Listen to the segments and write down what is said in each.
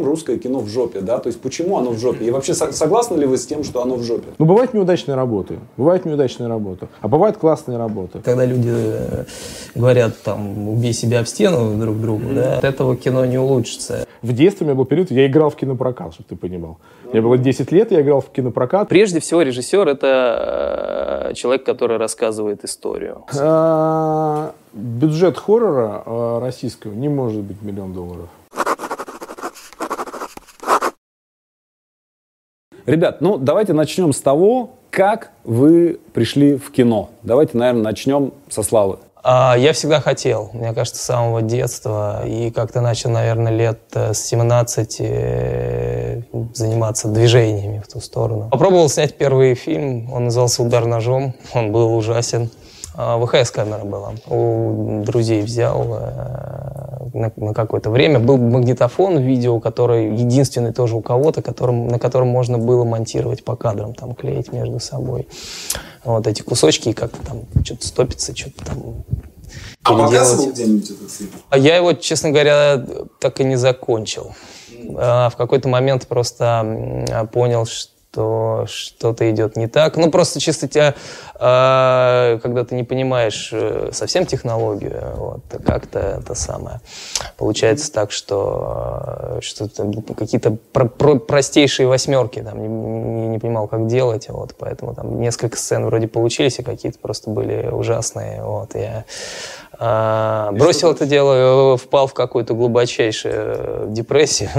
русское кино в жопе, да? То есть почему оно в жопе? И вообще согласны ли вы с тем, что оно в жопе? Ну, бывают неудачные работы, бывают неудачные работы, а бывают классные работы. Когда люди э, говорят, там, убей себя в стену друг другу, mm-hmm. да, от этого кино не улучшится. В детстве у меня был период, я играл в кинопрокат, чтобы ты понимал. Мне было 10 лет, я играл в кинопрокат. Прежде всего, режиссер — это э, человек, который рассказывает историю. А, бюджет хоррора э, российского не может быть миллион долларов. Ребят, ну давайте начнем с того, как вы пришли в кино. Давайте, наверное, начнем со Славы. А, я всегда хотел, мне кажется, с самого детства. И как-то начал, наверное, лет э, с 17 э, заниматься движениями в ту сторону. Попробовал снять первый фильм, он назывался «Удар ножом», он был ужасен. А, ВХС-камера была. У друзей взял э, на, на какое-то время. Был магнитофон видео, который единственный тоже у кого-то, которым, на котором можно было монтировать по кадрам, там клеить между собой. Вот эти кусочки, как-то там что-то стопится, что-то там а показывал где-нибудь этот фильм? А я его, честно говоря, так и не закончил. А в какой-то момент просто понял, что что что-то идет не так. Ну, просто чисто тебя, э, когда ты не понимаешь э, совсем технологию, вот, как-то это самое. Получается так, что, э, что какие-то про про простейшие восьмерки там не, не, понимал, как делать, вот, поэтому там несколько сцен вроде получились, а какие-то просто были ужасные, вот, я а, бросил это дело, впал в какую-то глубочайшую депрессию.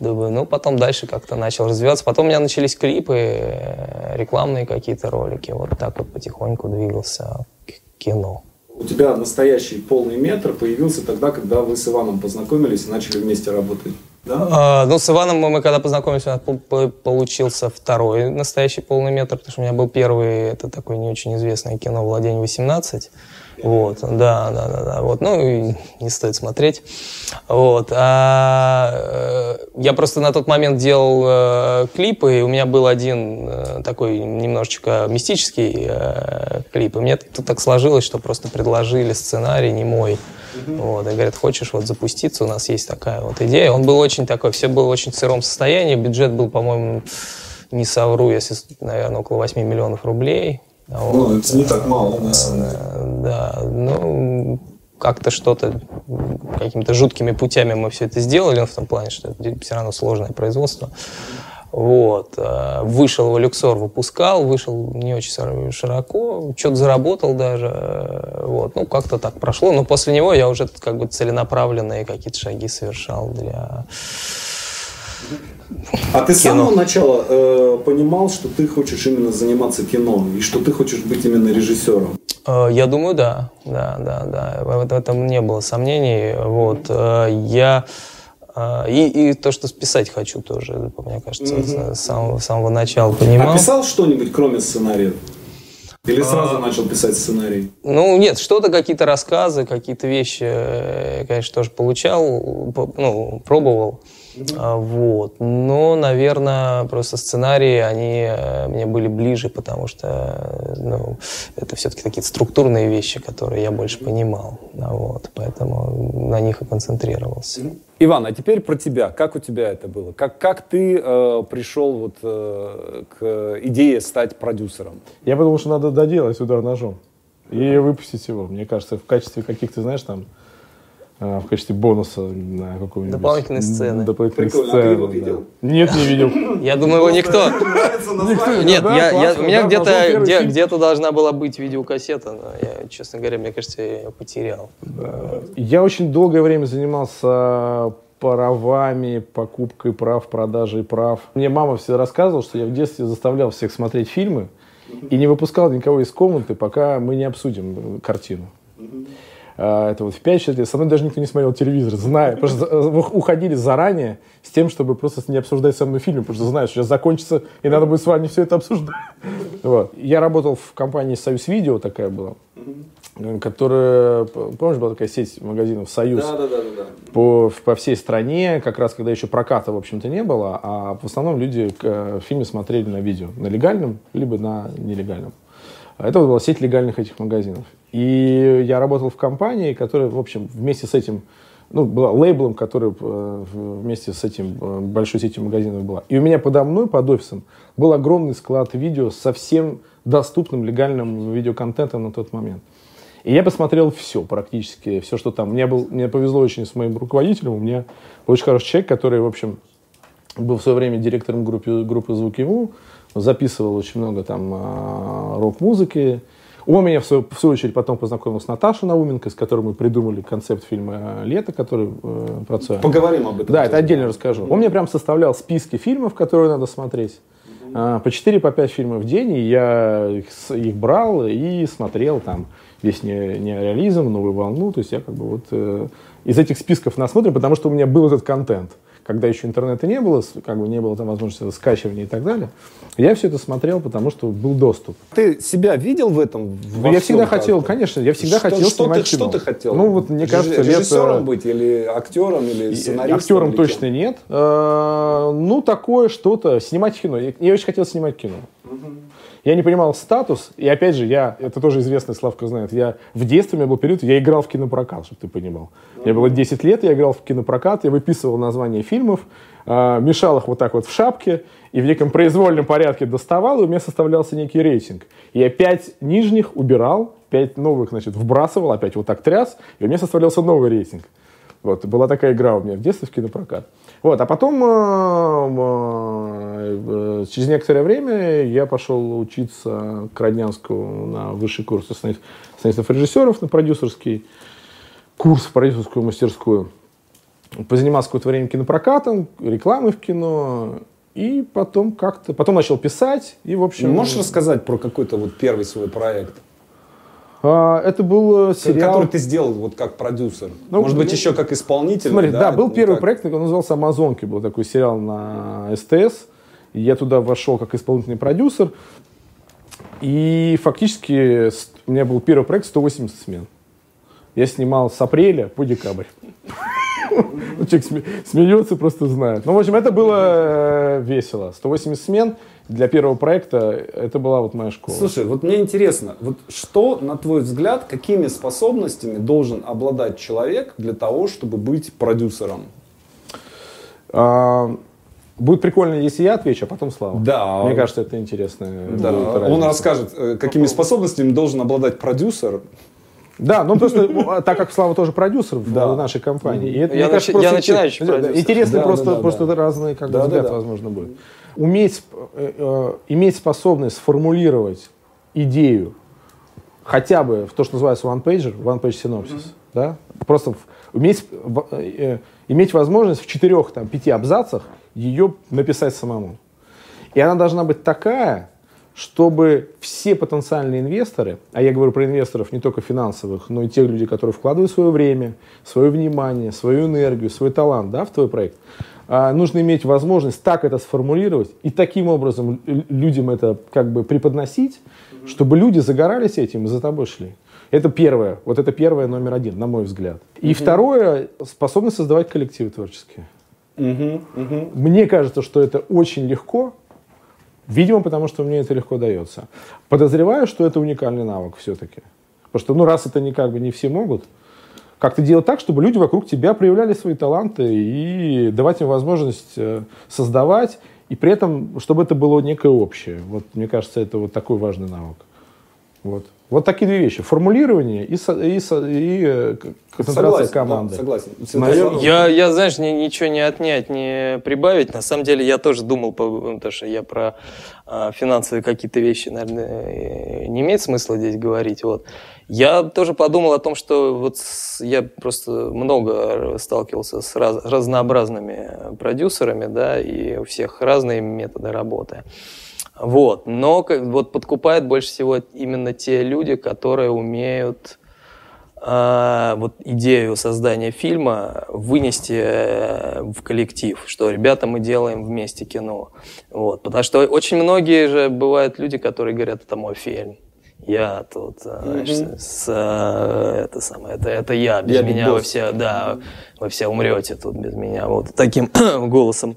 Думаю, ну, потом дальше как-то начал развиваться. Потом у меня начались клипы, э, рекламные какие-то ролики. Вот так вот потихоньку двигался к кино. У тебя настоящий полный метр появился тогда, когда вы с Иваном познакомились и начали вместе работать. Да? А, ну, с Иваном мы, когда познакомились, у нас получился второй настоящий полный метр, потому что у меня был первый, это такое не очень известное кино «Владение 18». Вот, да, да, да, да. Вот, ну, и не стоит смотреть. Вот. А, э, я просто на тот момент делал э, клипы, и у меня был один э, такой немножечко мистический э, клип. И мне тут так сложилось, что просто предложили сценарий не мой. Вот, и говорят, хочешь вот запуститься, у нас есть такая вот идея. Он был очень такой, все было очень в сыром состоянии, бюджет был, по-моему, не совру, если, наверное, около 8 миллионов рублей. Ну, вот. это не так мало, на самом деле. Да, ну, как-то что-то какими-то жуткими путями мы все это сделали, в том плане, что это все равно сложное производство. Вот. Э, вышел в Люксор, выпускал, вышел не очень широко, что-то заработал даже. Вот. Ну, как-то так прошло. Но после него я уже как бы целенаправленные какие-то шаги совершал для а ты с самого начала э, понимал, что ты хочешь именно заниматься кино и что ты хочешь быть именно режиссером? Э, я думаю, да, да, да, да. В этом не было сомнений. Вот э, я э, и, и то, что списать хочу тоже, мне кажется, mm-hmm. с самого, с самого начала понимал. А писал что-нибудь, кроме сценария? Или сразу а, начал писать сценарий? Ну, нет, что-то, какие-то рассказы, какие-то вещи, э, конечно, тоже получал, ну, пробовал. А, вот. Но, наверное, просто сценарии, они э, мне были ближе, потому что ну, это все-таки такие структурные вещи, которые я больше понимал. Вот. Поэтому на них и концентрировался. Иван, а теперь про тебя. Как у тебя это было? Как, как ты э, пришел вот, э, к идее стать продюсером? Я подумал, что надо доделать удар ножом и выпустить его. Мне кажется, в качестве каких-то, знаешь, там в качестве бонуса на какую-нибудь... Дополнительные сцены. Дополнительные Прикольно. сцены. А ты его видел? Нет, не видел. Я думаю, его никто. Нет, я, у меня где-то где, где-то должна была быть видеокассета, но я, честно говоря, мне кажется, я ее потерял. Я очень долгое время занимался правами, покупкой прав, продажей прав. Мне мама всегда рассказывала, что я в детстве заставлял всех смотреть фильмы и не выпускал никого из комнаты, пока мы не обсудим картину. А, это вот в 5 лет. Со мной даже никто не смотрел телевизор, зная. Потому что э, уходили заранее с тем, чтобы просто не обсуждать со мной фильм, потому что знаешь, сейчас закончится, и надо будет с вами все это обсуждать. Вот. Я работал в компании «Союз Видео», такая была, которая, помнишь, была такая сеть магазинов «Союз» да, да, да, да. По, по всей стране, как раз когда еще проката, в общем-то, не было, а в основном люди э, фильмы смотрели на видео, на легальном, либо на нелегальном. Это вот была сеть легальных этих магазинов. И я работал в компании, которая, в общем, вместе с этим ну, была лейблом, который э, вместе с этим э, большой сетью магазинов была. И у меня подо мной, под офисом, был огромный склад видео со всем доступным легальным видеоконтентом на тот момент. И я посмотрел все практически, все, что там. Мне, был, мне повезло очень с моим руководителем. У меня очень хороший человек, который, в общем, был в свое время директором группы, группы «Звук ему», записывал очень много там а, рок-музыки. Он меня, в свою, в свою очередь, потом познакомил с Наташей Науменко, с которой мы придумали концепт фильма «Лето», который э, про Цоя. Поговорим об этом. Да, это отдельно расскажу. Он мне прям составлял списки фильмов, которые надо смотреть. А, по 4 по 5 фильмов в день, и я их, их брал и смотрел там весь не, неореализм, новую волну. То есть я как бы вот э, из этих списков насмотрен, потому что у меня был этот контент когда еще интернета не было, как бы не было там возможности скачивания и так далее, я все это смотрел, потому что был доступ. Ты себя видел в этом? Ну, я всегда хотел, конечно, я всегда что, хотел что снимать ты, кино. Что ты хотел? Ну, вот мне кажется, режиссером лет... быть или актером, или сценаристом? Актером или точно кем? нет. А, ну, такое что-то. Снимать кино. Я, я очень хотел снимать кино. Я не понимал статус, и опять же, я, это тоже известный Славка знает, я в детстве, у меня был период, я играл в кинопрокат, чтобы ты понимал. Мне было 10 лет, я играл в кинопрокат, я выписывал названия фильмов, э, мешал их вот так вот в шапке, и в неком произвольном порядке доставал, и у меня составлялся некий рейтинг. Я пять нижних убирал, пять новых, значит, вбрасывал, опять вот так тряс, и у меня составлялся новый рейтинг. Вот, была такая игра у меня в детстве в кинопрокат. Вот, а потом, э, э, через некоторое время я пошел учиться к Роднянскому на высший курс сценаристов режиссеров, на продюсерский курс в продюсерскую мастерскую. Позанимался какое-то время кинопрокатом, рекламой в кино, и потом как-то, потом начал писать, и в общем... Можешь рассказать про какой-то вот первый свой проект? А, это был сериал... Который ты сделал вот как продюсер. Ну, Может быть, ну, еще как исполнитель. Смотри, да, был не первый как- проект, он назывался «Амазонки», был такой сериал на СТС. И Я туда вошел как исполнительный продюсер. И фактически у меня был первый проект 180 смен. Я снимал с апреля по декабрь. Ну, Человек сме- смеется, просто знает. Ну, в общем, это было э, весело. 180 смен для первого проекта, это была вот моя школа. Слушай, вот мне интересно, вот что, на твой взгляд, какими способностями должен обладать человек для того, чтобы быть продюсером? А, Будет прикольно, если я отвечу, а потом Слава. Да. Мне кажется, это интересно. Да, он расскажет, э, какими способностями должен обладать продюсер. Да, ну просто ну, так как Слава тоже продюсер в Да. нашей компании. И это, Я мне кажется, я начинающий да, продюсер. Интересно Да, просто, да, да, просто да. это разные как Да, да, взгляд, да. возможно, будет. Уметь, э, э, иметь способность сформулировать идею хотя бы в то, что называется one-pager, one-page synopsis, да? Просто в- уметь, в- э, иметь возможность в четырех, там, пяти абзацах ее написать самому. И она должна быть такая, чтобы все потенциальные инвесторы, а я говорю про инвесторов не только финансовых, но и тех людей, которые вкладывают свое время, свое внимание, свою энергию, свой талант да, в твой проект, нужно иметь возможность так это сформулировать и таким образом людям это как бы преподносить, чтобы люди загорались этим и за тобой шли. Это первое, вот это первое номер один, на мой взгляд. И второе, способность создавать коллективы творческие. Мне кажется, что это очень легко, видимо, потому что мне это легко дается. Подозреваю, что это уникальный навык все-таки. Потому что, ну, раз это не как бы не все могут, как-то делать так, чтобы люди вокруг тебя проявляли свои таланты и давать им возможность э, создавать, и при этом, чтобы это было некое общее. Вот, мне кажется, это вот такой важный навык. Вот. Вот такие две вещи. Формулирование и, со- и, со- и э, концентрация Согласен, команды. да, согласен. Наверное, Я, я, знаешь, ни- ничего не отнять, не прибавить. На самом деле, я тоже думал, по- потому что я про а, финансовые какие-то вещи, наверное, э, не имеет смысла здесь говорить. Вот. Я тоже подумал о том, что вот я просто много сталкивался с раз- разнообразными продюсерами, да, и у всех разные методы работы. Вот. Но вот подкупает больше всего именно те люди, которые умеют а, вот идею создания фильма вынести э, в коллектив, что ребята мы делаем вместе кино. Вот. Потому что очень многие же бывают люди, которые говорят, это мой фильм. Я тут, э, знаешь, с, э, это самое, это, это я, без Я меня вы босс. все, да, вы все умрете тут без меня, вот таким голосом.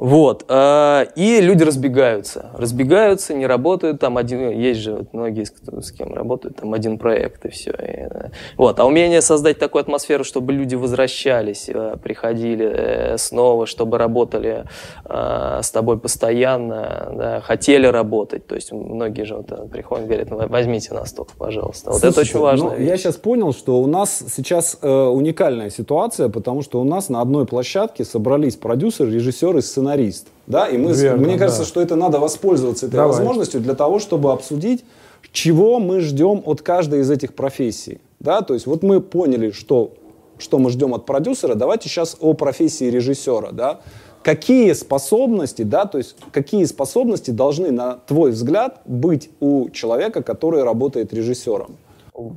Вот. э, И люди разбегаются. Разбегаются, не работают. Там один, есть же вот многие, с кем работают, там один проект и все. Вот. А умение создать такую атмосферу, чтобы люди возвращались, э, приходили э, снова, чтобы работали э, с тобой постоянно, да, хотели работать. То есть многие же вот, э, приходят и говорят, «Ну, возьмите нас только, пожалуйста. Вот это Слушайте, очень важно. ну, я сейчас понял, что у нас сейчас э, уникальная ситуация, потому что у нас на одной площадке собрались продюсер, режиссер и сценарист. Да? И мы, Верно, мне кажется, да. что это надо воспользоваться этой Давай. возможностью для того, чтобы обсудить, чего мы ждем от каждой из этих профессий. Да? То есть вот мы поняли, что, что мы ждем от продюсера. Давайте сейчас о профессии режиссера. Да? Какие способности, да, то есть какие способности должны, на твой взгляд, быть у человека, который работает режиссером?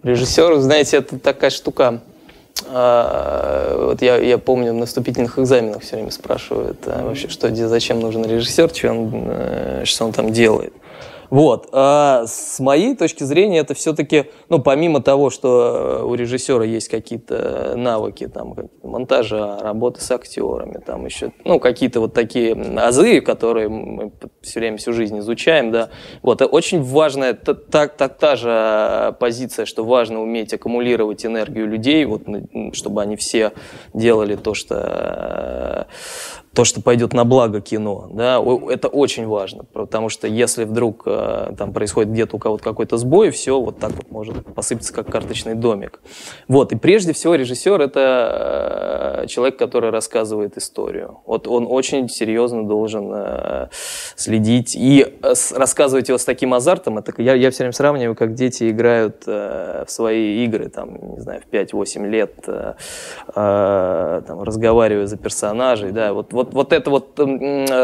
Режиссер, знаете, это такая штука. А, Вот я, я помню, на вступительных экзаменах все время спрашивают, а вообще, что, где, зачем нужен режиссер, что он, э, что он там делает. Вот. А с моей точки зрения, это все-таки, ну, помимо того, что э, у режиссера есть какие-то навыки, там, монтажа, работы с актерами, там еще, ну, какие-то вот такие азы, которые мы все время, всю жизнь изучаем, да. Вот. Очень важная, та, та, та, же э, позиция, что важно уметь аккумулировать энергию людей, вот, чтобы они все делали то, что э, то, что пойдет на благо кино, да, это очень важно, потому что если вдруг э, там происходит где-то у кого-то какой-то сбой, все вот так вот может посыпаться, как карточный домик. Вот, и прежде всего режиссер — это э, человек, который рассказывает историю. Вот он очень серьезно должен э, следить и э, рассказывать его с таким азартом. Это, я, я все время сравниваю, как дети играют э, в свои игры, там, не знаю, в 5-8 лет, там, разговаривая за персонажей, да, вот, вот, вот эта вот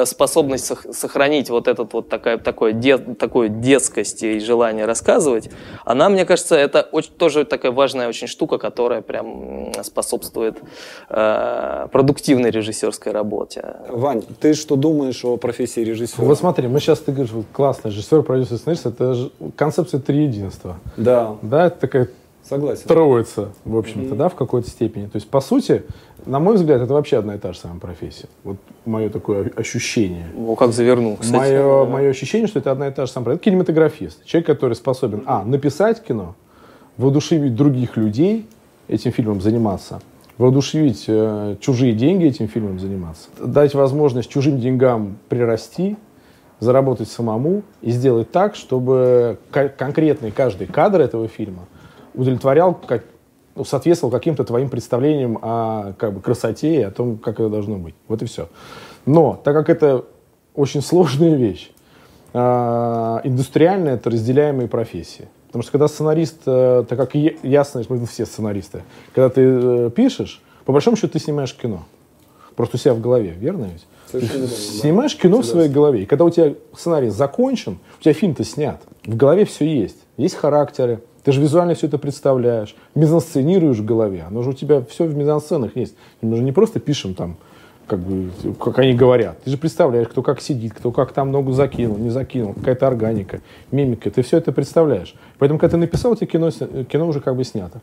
способность сох- сохранить вот этот вот такая, такое де, такую детскость и желание рассказывать, она, мне кажется, это очень, тоже такая важная очень штука, которая прям способствует э, продуктивной режиссерской работе. Вань, ты что думаешь о профессии режиссера? Вот смотри, мы сейчас, ты говоришь, вот классно, режиссер, продюсер, сценарист, это же концепция триединства. Да, Да, это такая согласен. троица, в общем-то, да, в какой-то степени. То есть, по сути, на мой взгляд, это вообще одна и та же самая профессия. Вот мое такое ощущение. О, как завернул, кстати. Мое, мое ощущение, что это одна и та же самая профессия. Это кинематографист. Человек, который способен, а, написать кино, воодушевить других людей этим фильмом заниматься, воодушевить э, чужие деньги этим фильмом заниматься, дать возможность чужим деньгам прирасти, заработать самому и сделать так, чтобы конкретный каждый кадр этого фильма удовлетворял, как, ну, соответствовал каким-то твоим представлениям о как бы, красоте и о том, как это должно быть. Вот и все. Но, так как это очень сложная вещь, а, индустриальная это разделяемые профессии. Потому что когда сценарист, э, так как ясно, мы все сценаристы, когда ты э, пишешь, по большому счету ты снимаешь кино. Просто у себя в голове, верно ведь? Совершенно верно, да. Снимаешь кино в своей голове. И когда у тебя сценарий закончен, у тебя фильм-то снят. В голове все есть. Есть характеры. Ты же визуально все это представляешь. Мизансценируешь в голове. Оно же у тебя все в мизансценах есть. Мы же не просто пишем там, как бы, как они говорят. Ты же представляешь, кто как сидит, кто как там ногу закинул, не закинул, какая-то органика, мимика. Ты все это представляешь. Поэтому, когда ты написал, у тебя кино, с- кино уже как бы снято.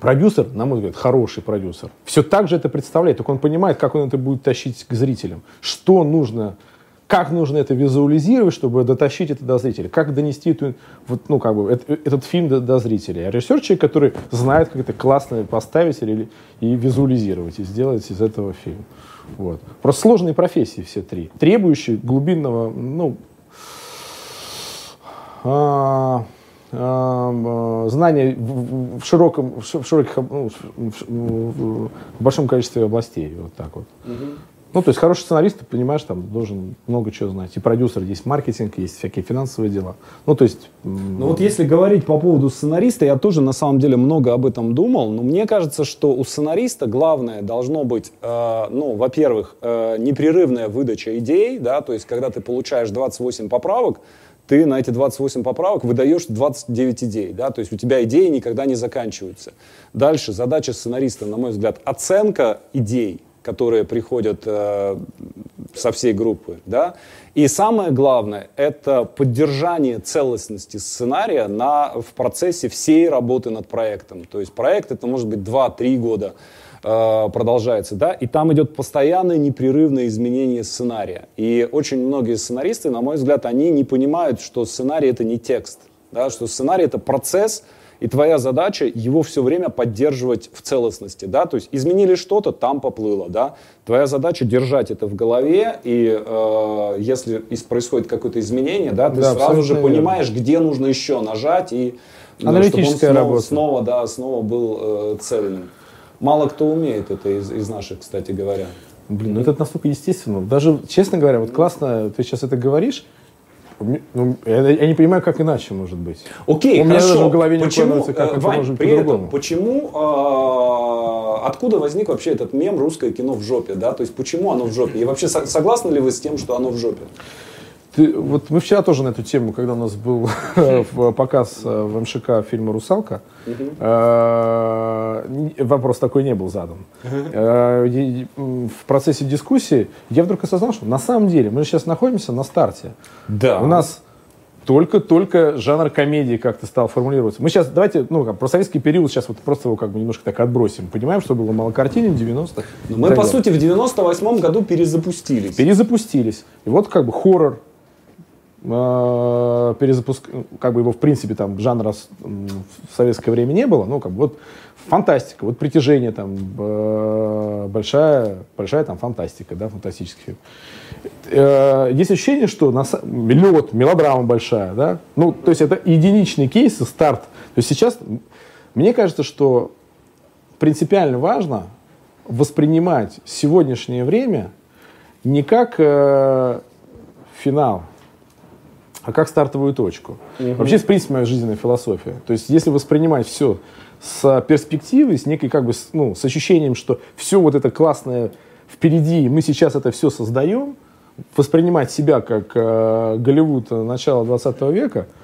Продюсер, на мой взгляд, хороший продюсер, все так же это представляет, только он понимает, как он это будет тащить к зрителям, что нужно, как нужно это визуализировать, чтобы дотащить это до зрителя, как донести эту, вот, ну, как бы, эт- этот фильм до, до зрителя. А режиссер человек, который знает, как это классно поставить или, и визуализировать, и сделать из этого фильм. Вот. Просто сложные профессии все три, требующие глубинного, ну, а, а, а, знания в, в- широком, в широких, ну, в, в- в- большом количестве областей, вот так вот. Ну, то есть хороший сценарист, ты понимаешь, там должен много чего знать. И продюсер, есть маркетинг, есть всякие финансовые дела. Ну, то есть... Ну вот если говорить по поводу сценариста, я тоже на самом деле много об этом думал, но мне кажется, что у сценариста главное должно быть, э, ну, во-первых, э, непрерывная выдача идей, да, то есть когда ты получаешь 28 поправок, ты на эти 28 поправок выдаешь 29 идей, да, то есть у тебя идеи никогда не заканчиваются. Дальше задача сценариста, на мой взгляд, оценка идей, которые приходят э, со всей группы, да. И самое главное – это поддержание целостности сценария на, в процессе всей работы над проектом. То есть проект это может быть 2-3 года, э, продолжается, да, и там идет постоянное непрерывное изменение сценария. И очень многие сценаристы, на мой взгляд, они не понимают, что сценарий это не текст, да, что сценарий это процесс, и твоя задача его все время поддерживать в целостности, да, то есть изменили что-то, там поплыло, да. Твоя задача держать это в голове, и э, если происходит какое-то изменение, да, ты да, сразу же верно. понимаешь, где нужно еще нажать и Аналитическая чтобы он снова, работа. снова, да, снова был э, цельным. Мало кто умеет это из, из наших, кстати говоря. Блин, ну это настолько естественно. Даже, честно говоря, вот классно, ты сейчас это говоришь, ну, я, я не понимаю, как иначе может быть. Окей, У меня хорошо. даже в голове не почему, как это Вань, может при этом, почему, э, откуда возник вообще этот мем «русское кино в жопе», да? То есть почему оно в жопе? И вообще согласны ли вы с тем, что оно в жопе? Ты, вот мы вчера тоже на эту тему, когда у нас был показ э, в МШК фильма «Русалка», э, вопрос такой не был задан. Э, в процессе дискуссии я вдруг осознал, что на самом деле мы сейчас находимся на старте. Да. У нас только-только жанр комедии как-то стал формулироваться. Мы сейчас, давайте, ну, как, про советский период сейчас вот просто его как бы немножко так отбросим. Понимаем, что было мало картин в 90-х. Мы, по сути, в 98-м году перезапустились. Перезапустились. И вот как бы хоррор, э, перезапуск, как бы его в принципе там жанра в советское время не было, ну как бы вот фантастика, вот притяжение там э, большая, большая там фантастика, да, фантастический. Э, есть ощущение, что на, лед, мелодрама большая, да, ну то есть это единичный кейс, старт. То есть сейчас мне кажется, что принципиально важно воспринимать сегодняшнее время не как э, финал, а как стартовую точку. Угу. Вообще, в принципе, моя жизненная философия. То есть, если воспринимать все с перспективой, с некой как бы, ну, с ощущением, что все вот это классное впереди, мы сейчас это все создаем, воспринимать себя как э, Голливуд начала 20 века –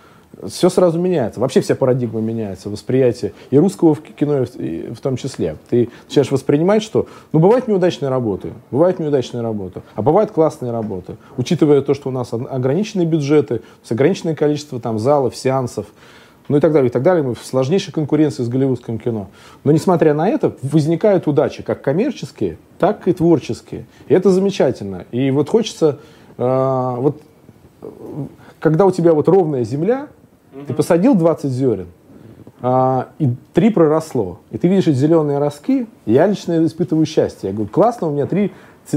все сразу меняется. Вообще вся парадигма меняется, восприятие и русского в кино в том числе. Ты начинаешь воспринимать, что ну, бывают неудачные работы, бывают неудачные работы, а бывают классные работы. Учитывая то, что у нас ограниченные бюджеты, ограниченное количество там, залов, сеансов, ну и так далее, и так далее. Мы в сложнейшей конкуренции с голливудским кино. Но несмотря на это, возникают удачи, как коммерческие, так и творческие. И это замечательно. И вот хочется, э, вот, когда у тебя вот ровная земля, ты посадил 20 зерен, а, и три проросло. И ты видишь эти зеленые ростки, я лично испытываю счастье. Я говорю, классно, у меня три,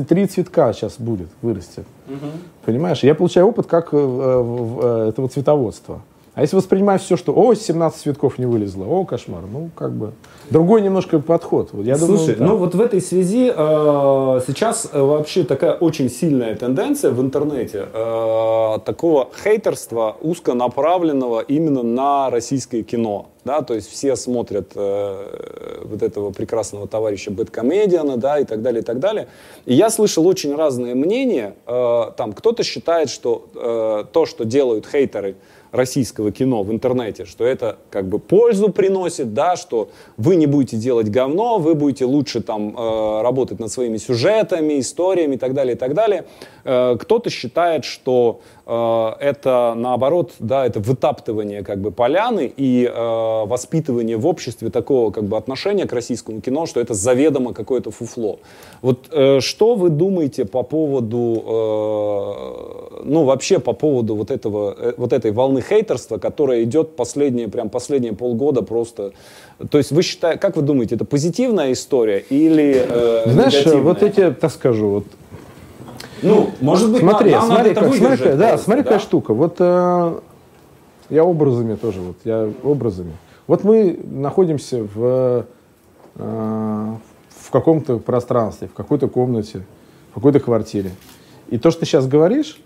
три цветка сейчас будет, вырастет. Угу. Понимаешь? Я получаю опыт как э, э, этого цветоводства. А если воспринимать все, что о, 17 цветков не вылезло, о, кошмар, ну, как бы, другой немножко подход. Я Слушай, думаю, ну вот в этой связи э, сейчас э, вообще такая очень сильная тенденция в интернете э, такого хейтерства узконаправленного именно на российское кино. Да, то есть все смотрят э, вот этого прекрасного товарища Бэткомедиана, да, и так далее, и так далее. И я слышал очень разные мнения. Э, там кто-то считает, что э, то, что делают хейтеры, российского кино в интернете, что это как бы пользу приносит, да, что вы не будете делать говно, вы будете лучше там э, работать над своими сюжетами, историями и так далее, и так далее. Э, кто-то считает, что это наоборот, да, это вытаптывание как бы поляны и э, воспитывание в обществе такого как бы отношения к российскому кино, что это заведомо какое-то фуфло. Вот э, что вы думаете по поводу, э, ну вообще по поводу вот этого, э, вот этой волны хейтерства, которая идет последние, прям последние полгода просто. То есть вы считаете, как вы думаете, это позитивная история или э, Знаешь, негативная? вот я тебе так скажу, вот ну, может быть, смотри, нам, смотри, надо как, смотри, да, просто, смотри, да? какая штука. Вот э, я образами тоже, вот я образами. Вот мы находимся в, э, в каком-то пространстве, в какой-то комнате, в какой-то квартире. И то, что ты сейчас говоришь,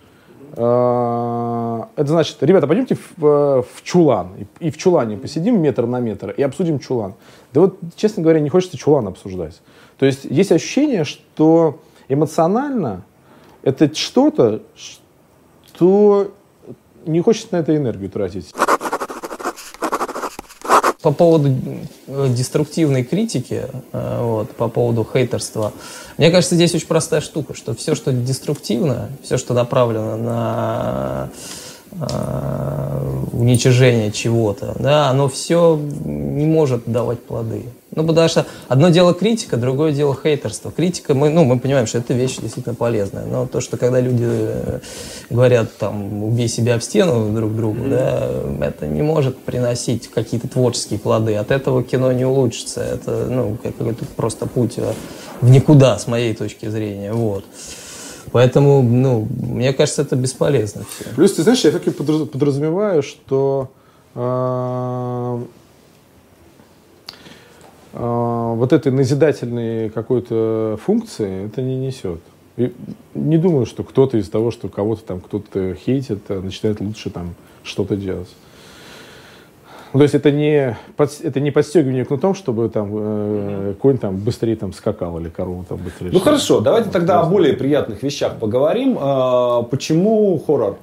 э, это значит, ребята, пойдемте в, в чулан. И, и в чулане посидим метр на метр и обсудим чулан. Да вот, честно говоря, не хочется чулан обсуждать. То есть есть ощущение, что эмоционально это что-то, что не хочется на это энергию тратить. По поводу э, деструктивной критики, э, вот, по поводу хейтерства, мне кажется, здесь очень простая штука, что все, что деструктивно, все, что направлено на э, уничижение чего-то, да, оно все не может давать плоды. Ну, потому что одно дело критика, другое дело хейтерство. Критика, мы, ну, мы понимаем, что это вещь действительно полезная. Но то, что когда люди э, говорят, там, убей себя в стену друг другу, mm-hmm. да, это не может приносить какие-то творческие плоды. От этого кино не улучшится. Это, ну, какой-то просто путь в никуда, с моей точки зрения. Вот. Поэтому, ну, мне кажется, это бесполезно все. Плюс, ты знаешь, я так и подразумеваю, что э, э, вот этой назидательной какой-то функции это не несет. И не думаю, что кто-то из того, что кого-то там кто-то хейтит, э, начинает лучше там что-то делать. Ну, то есть это не, под, это не подстегивание кнутом, чтобы там э, конь там быстрее там скакал или корова там быстрее. Ну хорошо, давайте вот, тогда о более приятных вещах поговорим. А, почему хоррор?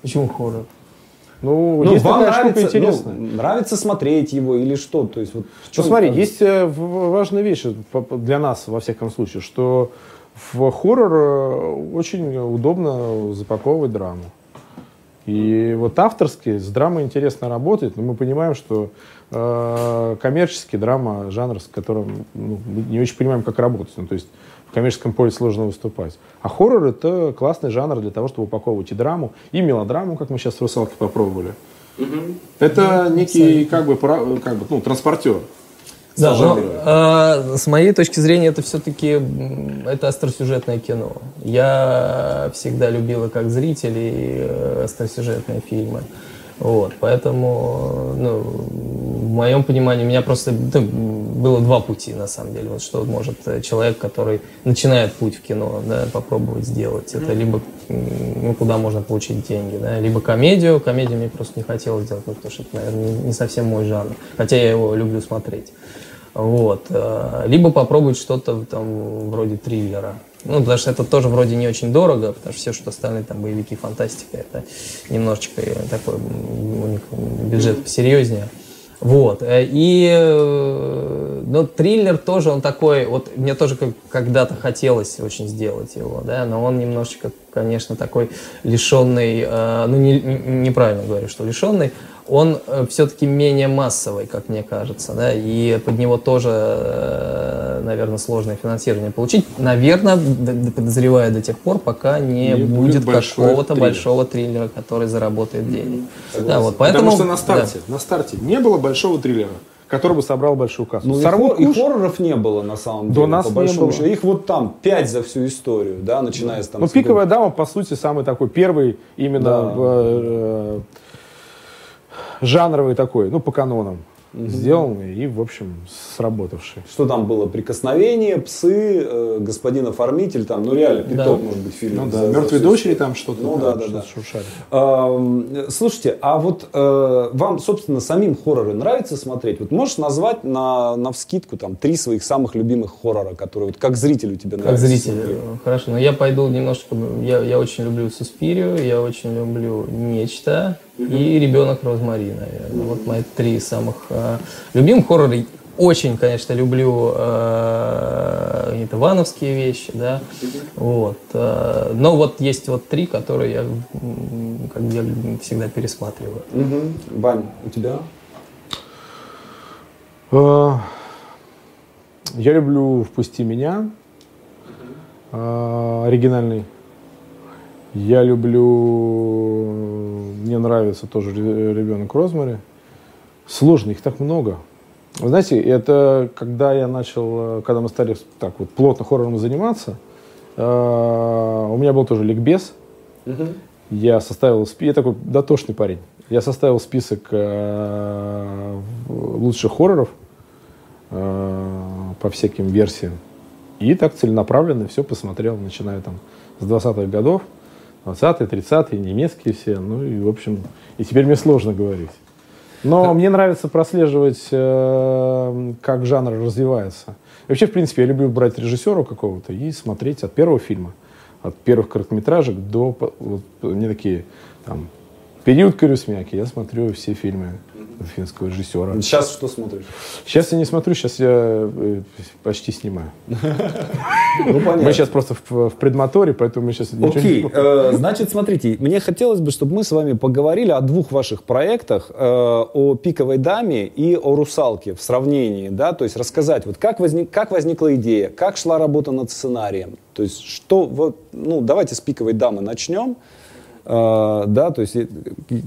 Почему хоррор? Ну, ну есть вам нравится, ну, нравится смотреть его или что? То есть, вот ну, смотри, есть э, важная вещь для нас, во всяком случае, что в хоррор э, очень удобно запаковывать драму. И вот авторски с драмой интересно работать, но мы понимаем, что э, коммерческий драма жанр, с которым ну, мы не очень понимаем, как работать. Ну, то есть в коммерческом поле сложно выступать. А хоррор это классный жанр для того, чтобы упаковывать и драму, и мелодраму, как мы сейчас в «Русалке» попробовали. Угу. Это некий как бы, как бы ну, транспортер. Да, но, а, с моей точки зрения, это все-таки это остросюжетное кино. Я всегда любила как зритель и э, остросюжетные фильмы. Вот, поэтому, ну, в моем понимании, у меня просто ну, было два пути, на самом деле. Вот что может человек, который начинает путь в кино, да, попробовать сделать. Это либо, ну, куда можно получить деньги, да, либо комедию. Комедию мне просто не хотелось делать, ну, потому что это, наверное, не совсем мой жанр. Хотя я его люблю смотреть. Вот. Э, либо попробовать что-то там вроде триллера. Ну, потому что это тоже вроде не очень дорого, потому что все, что остальные там боевики, фантастика, это немножечко такой у них бюджет посерьезнее. Вот. Э, и, э, ну, триллер тоже, он такой, вот мне тоже когда-то хотелось очень сделать его, да, но он немножечко, конечно, такой лишенный, ну, не, неправильно говорю, что лишенный, он э, все-таки менее массовый, как мне кажется, да, и под него тоже, э, наверное, сложное финансирование получить. Наверное, подозревая до тех пор, пока не, не будет, будет какого-то большого триллера, который заработает денег. Да, вот, поэтому, Потому что на старте, да. на старте не было большого триллера который бы собрал большую кассу. Ну, Сорвут и, хор- и хорроров не было, на самом деле, До нас по большому счету. Их вот там пять за всю историю, да, начиная с там... Ну, «Пиковая дама», по сути, самый такой первый именно да. в, э, жанровый такой, ну, по канонам угу. сделанный и, в общем, сработавший. Что там было? Прикосновение, псы, э, господин оформитель, там, ну реально, пяток, да. может быть, фильм. Ну, да. За, Мертвые за дочери там что-то. Ну да, да, да. Э, слушайте, а вот э, вам, собственно, самим хорроры нравится смотреть? Вот можешь назвать на, на вскидку там три своих самых любимых хоррора, которые вот как зритель у тебя нравятся? Как зритель, смотреть? хорошо. Но я пойду немножко, я, я очень люблю Суспирию, я очень люблю Нечто, и «Ребенок Розмари», наверное. Вот мои три самых э, любимых хоррора. Очень, конечно, люблю э, ивановские вещи, да, вот. Э, но вот есть вот три, которые я, как я всегда пересматриваю. Угу. Бань, у тебя? Э, я люблю «Впусти меня», оригинальный. Я люблю мне нравится тоже ребенок Розмари. Сложно, их так много. Вы знаете, это когда я начал, когда мы стали так вот плотно хоррором заниматься, э, у меня был тоже ликбез. Угу. Я составил, я такой дотошный парень. Я составил список э, лучших хорроров э, по всяким версиям. И так целенаправленно все посмотрел, начиная там с 20-х годов. 20-е, 30-е, немецкие все. Ну и, в общем, и теперь мне сложно говорить. Но мне нравится прослеживать, э, как жанр развивается. И вообще, в принципе, я люблю брать режиссера какого-то и смотреть от первого фильма, от первых короткометражек до... Вот, не такие, там, период Корюсмяки, я смотрю все фильмы финского режиссера. Сейчас что смотришь? Сейчас я не смотрю, сейчас я э, почти снимаю. Ну, понятно. Мы сейчас просто в, предмоторе, поэтому мы сейчас ничего не Окей, э, значит, смотрите, мне хотелось бы, чтобы мы с вами поговорили о двух ваших проектах, э, о «Пиковой даме» и о «Русалке» в сравнении, да, то есть рассказать, вот как, возник, как возникла идея, как шла работа над сценарием, то есть что, вот, ну, давайте с «Пиковой дамы» начнем, да, то есть, э,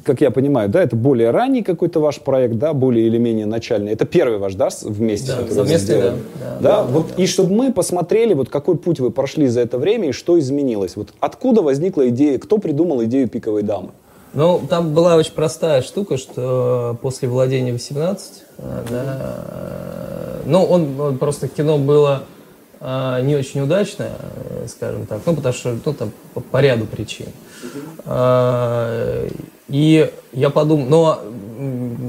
как я понимаю, да, это более ранний какой-то ваш проект, да, более или менее начальный. Это первый ваш, да, вместе? Да, совместный, сделали? да, Да, да. вот, и чтобы мы посмотрели, вот какой путь вы прошли за это время и что изменилось. Вот откуда возникла идея, кто придумал идею пиковой дамы? Ну, там была очень простая штука, что после владения 18, э, да, э, ну, он, он просто кино было э, не очень удачное, э, скажем так, ну, потому что, ну, там, по, по ряду причин. Э, И я подумал, но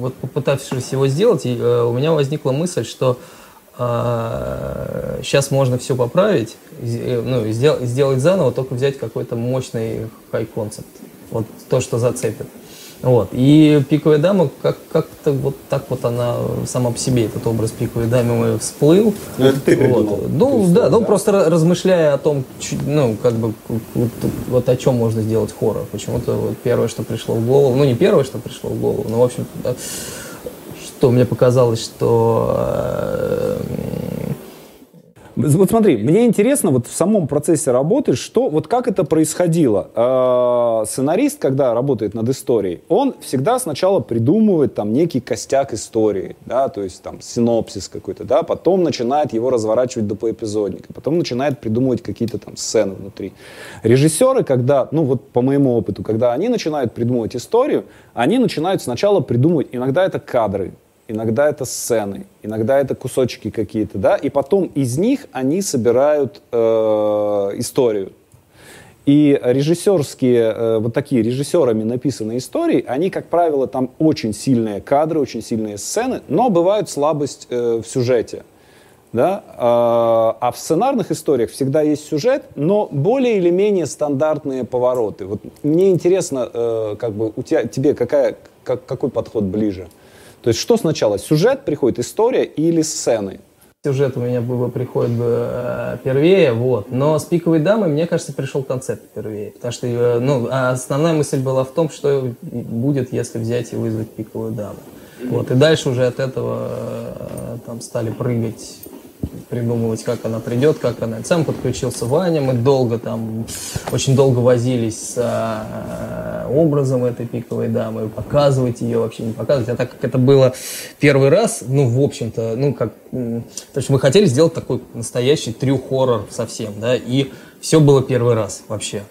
вот попытавшись его сделать, э, у меня возникла мысль, что сейчас можно все поправить, э, ну, сделать заново, только взять какой-то мощный хай-концепт. Вот то, что зацепит. Вот. И пиковая дама, как- как-то вот так вот она сама по себе, этот образ пиковой дамы всплыл. Ну, это ты придумал Вот. Ну, историю, да, ну да? просто ра- размышляя о том, ну, как бы, вот, вот о чем можно сделать хоррор. Почему-то вот первое, что пришло в голову, ну, не первое, что пришло в голову, но, в общем, да, что мне показалось, что э, Вот смотри, мне интересно вот в самом процессе работы, что, вот как это происходило. Э, Сценарист, когда работает над историей, он всегда сначала придумывает там некий костяк истории, да, то есть там синопсис какой-то, да, потом начинает его разворачивать до поэпизодника, потом начинает придумывать какие-то там сцены внутри. Режиссеры, когда, ну вот по моему опыту, когда они начинают придумывать историю, они начинают сначала придумывать, иногда это кадры, иногда это сцены, иногда это кусочки какие-то, да, и потом из них они собирают э, историю. И режиссерские, э, вот такие режиссерами написанные истории, они, как правило, там очень сильные кадры, очень сильные сцены, но бывают слабость э, в сюжете. Да? А а в сценарных историях всегда есть сюжет, но более или менее стандартные повороты. Вот мне интересно, э, как бы у тебя, тебе какая, как- какой подход ближе? То есть что сначала, сюжет приходит, история или сцены? сюжет у меня бы приходит э, первее, вот. Но с пиковой дамой, мне кажется, пришел концепт первее. Потому что, э, ну, а основная мысль была в том, что будет, если взять и вызвать пиковую даму. Вот. И дальше уже от этого э, там стали прыгать придумывать, как она придет, как она. Сам подключился Ваня, мы долго там, очень долго возились с э, образом этой пиковой дамы, показывать ее, вообще не показывать. А так как это было первый раз, ну, в общем-то, ну, как... То есть мы хотели сделать такой настоящий трю-хоррор совсем, да, и все было первый раз вообще.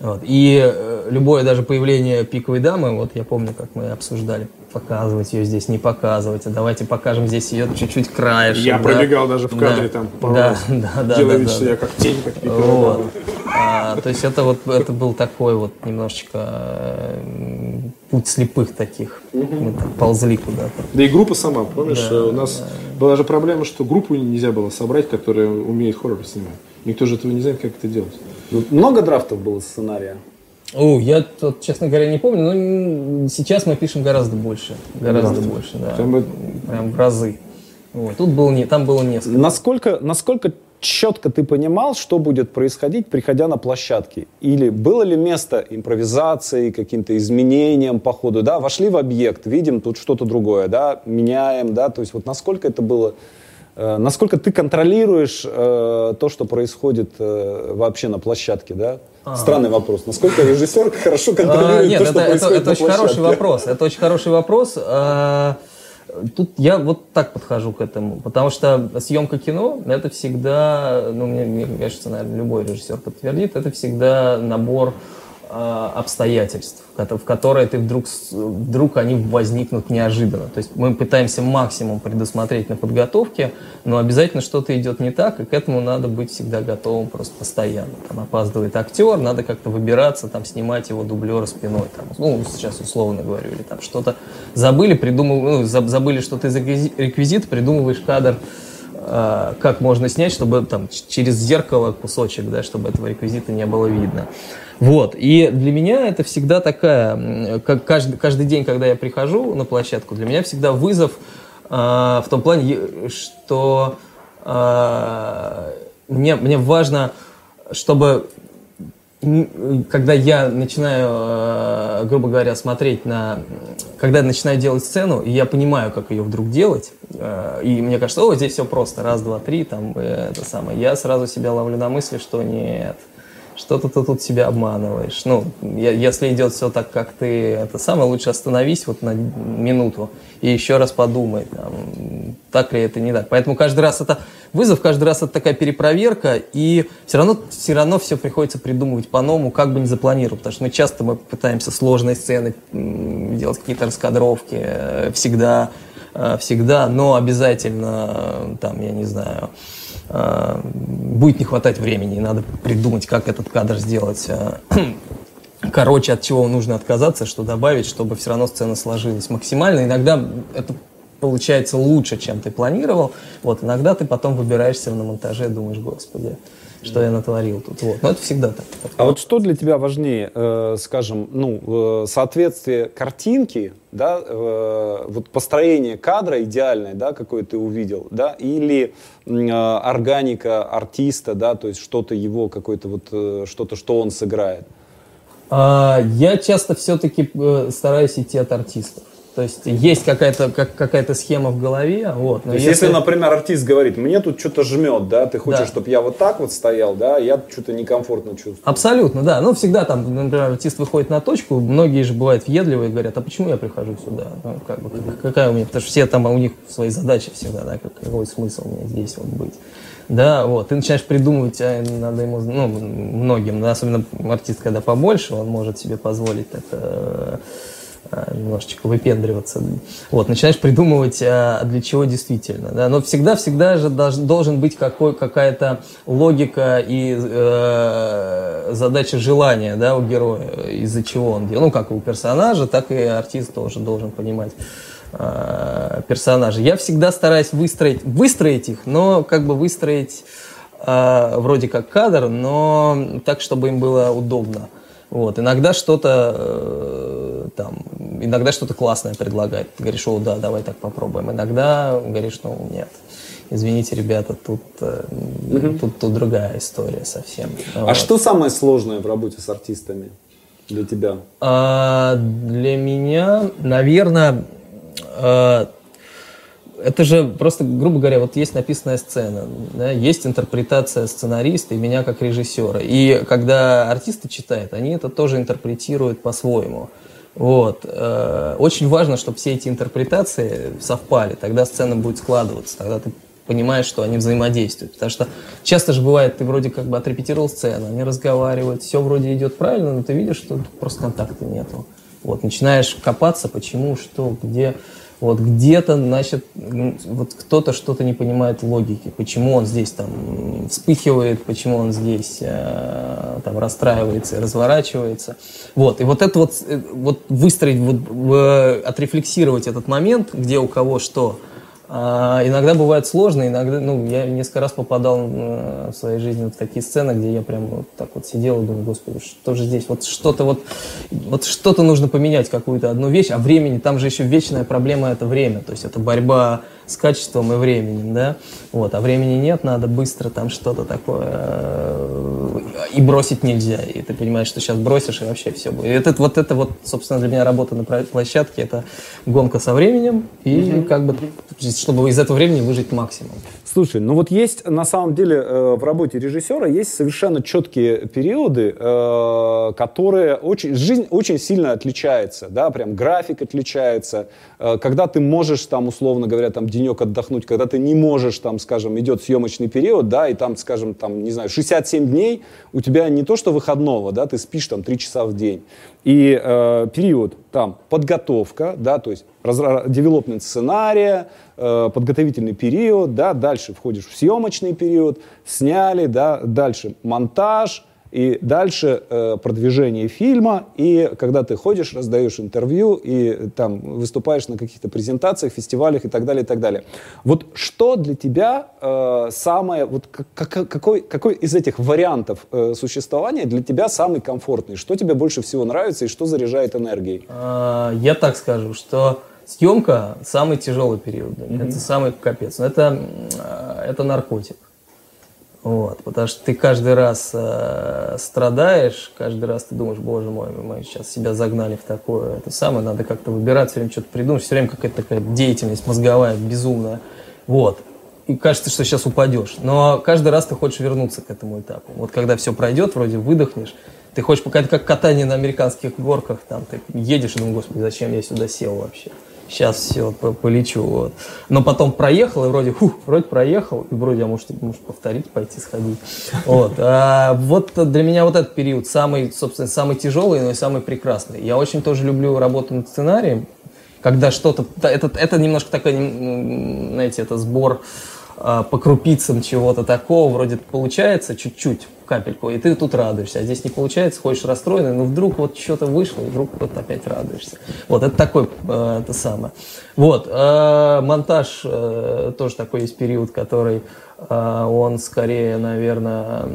Вот. И э, любое даже появление пиковой дамы, вот я помню, как мы обсуждали, показывать ее здесь, не показывать, а давайте покажем здесь ее чуть-чуть краешек. Я да. пробегал даже в кадре Да. там пару да, раз, да, да, делая да, вид, да, что да. я как тень, как пиковая Вот. дама. А, то есть это вот это был такой вот немножечко э, путь слепых таких. Мы так ползли куда-то. Да и группа сама, помнишь, Да, у нас была же проблема, что группу нельзя было собрать, которая умеет хоррор снимать. Никто же этого не знает, как это делать. Много драфтов было сценария? О, я тут, честно говоря, не помню, но сейчас мы пишем гораздо больше. Гораздо больше, да. Прям бы- Прям в разы. Вот. Тут было не, там было несколько. Насколько, насколько четко ты понимал, что будет происходить, приходя на площадки? Или было ли место импровизации, каким-то изменениям по ходу? Да, вошли в объект, видим тут что-то другое, да, меняем, да, то есть вот насколько это было, насколько ты контролируешь э, то, что происходит э, вообще на площадке, да? Странный вопрос. Насколько режиссер хорошо А, контролирует Нет, то, это, что это- происходит это на очень хороший вопрос. Это очень хороший вопрос. А, Тут я вот так подхожу к этому, потому что съемка кино это всегда, ну мне, мне кажется, наверное, любой режиссер подтвердит, это всегда набор а, обстоятельств, в ко- в которые ты вдруг, вдруг они возникнут неожиданно. То есть мы пытаемся максимум предусмотреть на подготовке, но обязательно что-то идет не так, и к этому надо быть всегда готовым просто постоянно. Там опаздывает актер, надо как-то выбираться, там снимать его дублера спиной. Там, ну, сейчас условно говорю, или там что-то забыли, придумал, ну, за- забыли что-то из реквизи- реквизита, придумываешь кадр э, как можно снять, чтобы там через зеркало кусочек, да, чтобы этого реквизита не было видно. Вот. И для меня это всегда такая, как каждый, каждый день, когда я прихожу на площадку, для меня всегда вызов э, в том плане, что э, мне, мне важно, чтобы когда я начинаю, э, грубо говоря, смотреть на... Когда я начинаю делать сцену, и я понимаю, как ее вдруг делать, э, и мне кажется, о, здесь все просто, раз, два, три, там, э, это самое, я сразу себя ловлю на мысли, что нет, что-то ты тут себя обманываешь. Ну, если идет все так, как ты, это самое лучше остановись вот на минуту и еще раз подумай, там, так ли это, не так. Поэтому каждый раз это вызов, каждый раз это такая перепроверка, и все равно, все равно все приходится придумывать по-новому, как бы не запланировать, потому что мы часто мы пытаемся сложные сцены делать какие-то раскадровки, э, всегда, э, всегда, но обязательно, там, я не знаю, э, будет не хватать времени, и надо придумать, как этот кадр сделать короче, от чего нужно отказаться, что добавить, чтобы все равно сцена сложилась максимально. Иногда это получается лучше, чем ты планировал. Вот, иногда ты потом выбираешься на монтаже и думаешь, господи, что я натворил тут. Вот. Но это всегда так. А вот что для тебя важнее, э, скажем, ну, э, соответствие картинки, да, э, вот построение кадра идеальное, да, какое ты увидел, да, или э, органика артиста, да, то есть что-то его, какое-то вот, э, что-то, что он сыграет? А, я часто все-таки э, стараюсь идти от артистов. То есть есть какая-то как, какая схема в голове. Вот, но То есть если... если, например, артист говорит, мне тут что-то жмет, да, ты хочешь, да. чтобы я вот так вот стоял, да, я что-то некомфортно чувствую. Абсолютно, да. Ну, всегда там, например, артист выходит на точку, многие же бывают въедливые и говорят, а почему я прихожу сюда? Ну, как бы, какая у меня, потому что все там, а у них свои задачи всегда, да, какой смысл меня здесь вот быть. Да, вот, ты начинаешь придумывать, а надо ему, ну, многим, да, особенно артист, когда побольше, он может себе позволить это немножечко выпендриваться. Вот, начинаешь придумывать, а для чего действительно. Да? Но всегда-всегда же должен быть какой, какая-то логика и э, задача желания да, у героя, из-за чего он делает. Ну, как у персонажа, так и артист тоже должен понимать э, персонажа. Я всегда стараюсь выстроить, выстроить их, но как бы выстроить э, вроде как кадр, но так, чтобы им было удобно. Вот. Иногда что-то э, там, иногда что-то классное предлагает. Ты говоришь, о, да, давай так попробуем. Иногда говоришь, ну, нет. Извините, ребята, тут, э, угу. тут, тут другая история совсем. А вот. что самое сложное в работе с артистами для тебя? А, для меня, наверное, э, это же просто, грубо говоря, вот есть написанная сцена, да, есть интерпретация сценариста и меня как режиссера. И когда артисты читают, они это тоже интерпретируют по-своему. Вот. Э, очень важно, чтобы все эти интерпретации совпали, тогда сцена будет складываться, тогда ты понимаешь, что они взаимодействуют. Потому что часто же бывает, ты вроде как бы отрепетировал сцену, они разговаривают, все вроде идет правильно, но ты видишь, что просто контакта нету. Вот, начинаешь копаться, почему, что, где. Вот где-то, значит, вот кто-то что-то не понимает логики, почему он здесь там вспыхивает, почему он здесь э, там расстраивается разворачивается. Вот, и вот это вот, э, вот выстроить, вот, э, отрефлексировать этот момент, где у кого что, а, иногда бывает сложно, иногда, ну, я несколько раз попадал в своей жизни в такие сцены, где я прям вот так вот сидел и думаю, господи, что же здесь, вот что-то вот, вот что-то нужно поменять, какую-то одну вещь, а времени, там же еще вечная проблема это время, то есть это борьба с качеством и временем, да, вот, а времени нет, надо быстро там что-то такое, э, и бросить нельзя, и ты понимаешь, что сейчас бросишь, и вообще все будет. И это, вот это вот, собственно, для меня работа на площадке, это гонка со временем, и mm-hmm. как бы, чтобы из этого времени выжить максимум. Слушай, ну вот есть, на самом деле, э, в работе режиссера есть совершенно четкие периоды, э, которые очень, жизнь очень сильно отличается, да, прям график отличается, когда ты можешь там, условно говоря, там денек отдохнуть, когда ты не можешь, там, скажем, идет съемочный период, да, и там, скажем, там, не знаю, 67 дней у тебя не то, что выходного, да, ты спишь там 3 часа в день. И э, период там подготовка, да, то есть девелопмент сценария, э, подготовительный период, да, дальше входишь в съемочный период, сняли, да, дальше монтаж, и дальше э, продвижение фильма, и когда ты ходишь, раздаешь интервью, и там выступаешь на каких-то презентациях, фестивалях и так далее, и так далее. Вот что для тебя э, самое, вот как, какой, какой из этих вариантов э, существования для тебя самый комфортный? Что тебе больше всего нравится и что заряжает энергией? А, я так скажу, что съемка самый тяжелый период. Mm-hmm. Это самый капец. Это, это наркотик. Вот, потому что ты каждый раз э, страдаешь, каждый раз ты думаешь, боже мой, мы сейчас себя загнали в такое, это самое, надо как-то выбирать, все время что-то придумать, все время какая-то такая деятельность мозговая, безумная. Вот. И кажется, что сейчас упадешь. Но каждый раз ты хочешь вернуться к этому этапу. Вот когда все пройдет, вроде выдохнешь, ты хочешь, пока это как катание на американских горках, там ты едешь и думаешь, господи, зачем я сюда сел вообще? Сейчас все, полечу. Вот. Но потом проехал, и вроде, фух, вроде проехал, и вроде, а может, может повторить, пойти сходить. Вот. А вот для меня вот этот период самый, собственно, самый тяжелый, но и самый прекрасный. Я очень тоже люблю работу над сценарием, когда что-то, это, это немножко такой, знаете, это сбор по крупицам чего-то такого, вроде получается чуть-чуть, капельку, и ты тут радуешься. А здесь не получается, ходишь расстроенный, но вдруг вот что-то вышло, и вдруг вот опять радуешься. Вот, это такой, э, это самое. Вот, э, монтаж э, тоже такой есть период, который он скорее, наверное,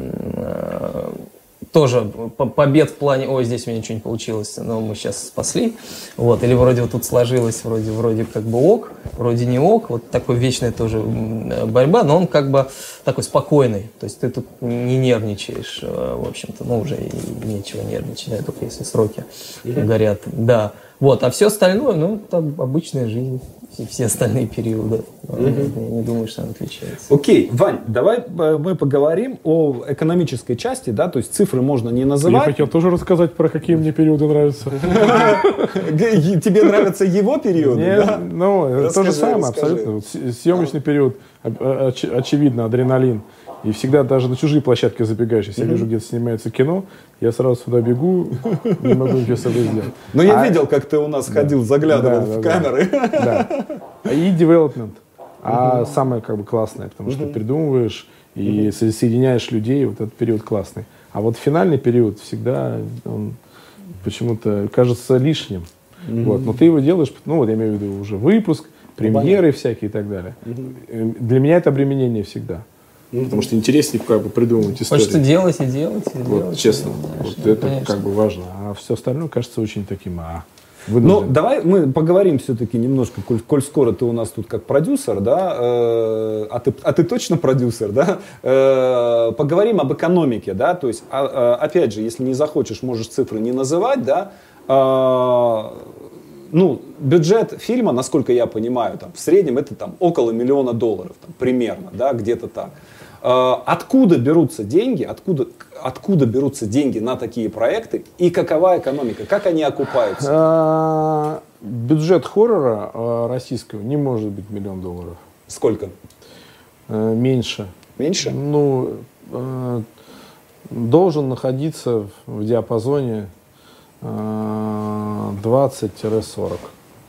тоже побед в плане, ой, здесь у меня ничего не получилось, но мы сейчас спасли, вот, или вроде вот тут сложилось, вроде, вроде как бы ок, вроде не ок, вот такой вечная тоже борьба, но он как бы такой спокойный, то есть ты тут не нервничаешь, э, в общем-то, ну, уже и нечего нервничать, да, только если сроки mm-hmm. горят, да, вот, а все остальное, ну, там обычная жизнь все остальные периоды. Mm-hmm. Я не думаю, что она отличается. Окей, okay. Вань, давай э, мы поговорим о экономической части, да, то есть цифры можно не называть. Я хотел тоже рассказать про какие мне периоды нравятся. Тебе нравятся его периоды? Нет, ну, то же самое, абсолютно. Съемочный период, очевидно, адреналин. И всегда даже на чужие площадки забегаешь. Если я вижу, где снимается кино, я сразу сюда бегу, не могу ничего с собой сделать. Но я а видел, как ты у нас ходил, заглядывал в камеры. Да. И development. А самое как бы классное, потому что придумываешь и соединяешь людей, вот этот период классный. А вот финальный период всегда он почему-то кажется лишним. Вот. Но ты его делаешь, ну вот я имею в виду уже выпуск, премьеры всякие и так далее. Для меня это обременение всегда. Ну, потому что интереснее как бы придумывать историю. Хочется делать и делать, и вот, делать. Честно, и вот это конечно. как бы важно. А все остальное кажется очень таким, а, Ну, давай мы поговорим все-таки немножко, коль, коль скоро ты у нас тут как продюсер, да, э, а, ты, а ты точно продюсер, да, э, поговорим об экономике, да, то есть, а, а, опять же, если не захочешь, можешь цифры не называть, да, э, ну, бюджет фильма, насколько я понимаю, там, в среднем это там около миллиона долларов, там, примерно, да, где-то так. А, откуда берутся деньги, откуда, откуда берутся деньги на такие проекты и какова экономика, как они окупаются? А, бюджет хоррора а, российского не может быть миллион долларов. Сколько? Меньше. Меньше? Ну, должен находиться в диапазоне 20-40,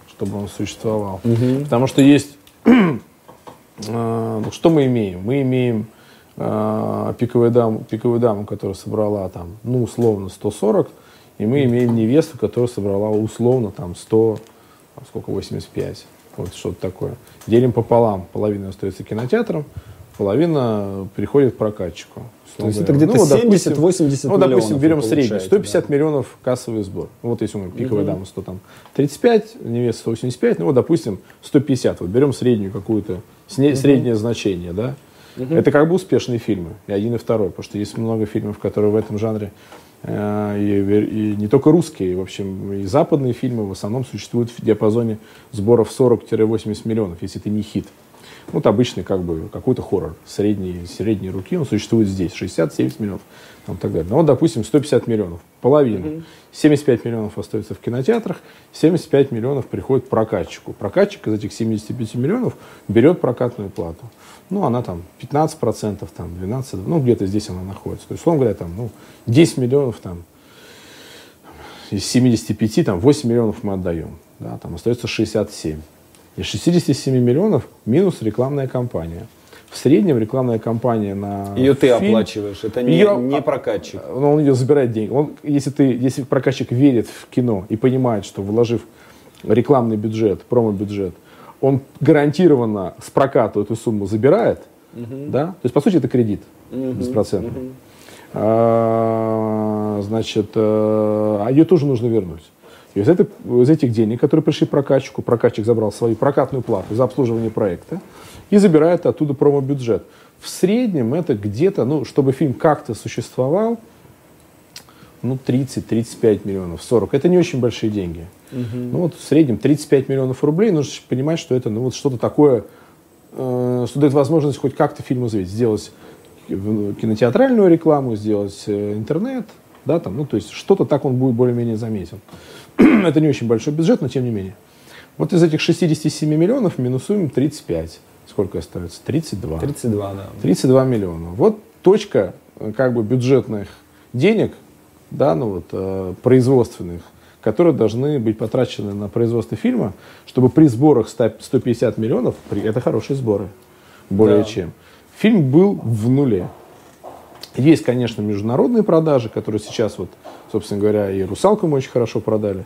чтобы он существовал. Угу. Потому что есть... что мы имеем? Мы имеем э, пиковую, даму, пиковую даму, которая собрала там, ну, условно, 140, и мы имеем невесту, которая собрала условно там 100, там, сколько, 85. Вот что-то такое. Делим пополам. Половина остается кинотеатром, половина приходит прокатчику. То есть это где-то ну, 70-80 миллионов. Ну, допустим, берем средний, 150 да. миллионов кассовый сбор. Ну, вот если мы пиковая угу. дама 100 там 35, невеста 185, ну вот, допустим, 150. Вот берем среднюю какую-то, среднее угу. значение, да. Угу. Это как бы успешные фильмы, и один, и второй, потому что есть много фильмов, которые в этом жанре э, и, и не только русские, в общем, и западные фильмы в основном существуют в диапазоне сборов 40-80 миллионов, если это не хит. Вот обычный как бы какой-то хоррор средней, средней руки, он существует здесь, 60-70 миллионов. Там, так далее. Ну, вот, допустим, 150 миллионов, половину. Mm-hmm. 75 миллионов остается в кинотеатрах, 75 миллионов приходит прокатчику. Прокатчик из этих 75 миллионов берет прокатную плату. Ну, она там 15%, там 12%, ну, где-то здесь она находится. То есть, условно говоря, там, ну, 10 миллионов там из 75, там 8 миллионов мы отдаем. Да, там остается 67. Из 67 миллионов минус рекламная кампания. В среднем рекламная кампания на Ее ты фильм, оплачиваешь, это не, Ее- не прокатчик. но он ее забирает деньги. Он, если, ты, если прокатчик верит в кино и понимает, что вложив рекламный бюджет, промо-бюджет, он гарантированно с проката эту сумму забирает, да? то есть, по сути, это кредит беспроцентный. А, значит, э, а ее тоже нужно вернуть. Из, этой- из этих денег, которые пришли прокатчику, прокатчик забрал свою прокатную плату за обслуживание проекта и забирает оттуда промо-бюджет. В среднем это где-то, ну, чтобы фильм как-то существовал, ну, 30-35 миллионов, 40. Это не очень большие деньги. Ну, вот в среднем 35 миллионов рублей. Нужно понимать, что это ну, вот что-то такое, э, что дает возможность хоть как-то фильм развить. Сделать в- кинотеатральную рекламу, сделать э, интернет, да, там, ну, то есть что-то так он будет более-менее заметен. это не очень большой бюджет, но тем не менее. Вот из этих 67 миллионов минусуем 35. Сколько остается? 32. 32, да. 32 миллиона. Вот точка э, как бы бюджетных денег, да, ну вот, э, производственных, которые должны быть потрачены на производство фильма, чтобы при сборах 100 150 миллионов, при- это хорошие сборы, более Да. чем, фильм был в нуле. Есть, конечно, международные продажи, которые сейчас, вот, собственно говоря, и «Русалку» мы очень хорошо продали.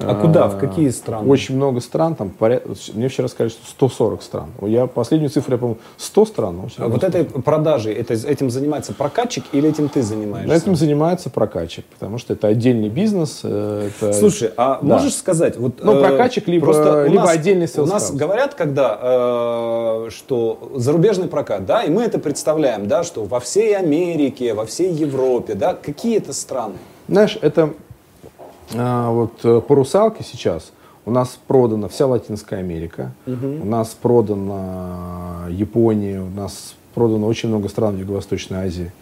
А куда? В какие страны? Очень много стран, там, поряд- мне вчера сказали, что 140 стран. Я последнюю цифру, я помню, 100 стран. А вот этой продажей, это, этим занимается прокатчик или этим ты занимаешься? Этим занимается прокатчик, потому что это отдельный бизнес. э, это- Слушай, а Да. можешь сказать, вот Ну, э, прокатчик либо- просто либо нас- отдельный У нас говорят, когда э, что зарубежный прокат, да, и мы это представляем, да, что во всей Америке, во всей Европе, да, какие это страны? Знаешь, это а, вот э, по русалке сейчас у нас продана вся Латинская Америка, у нас продана Япония, у нас продано очень много стран в Юго-Восточной Азии,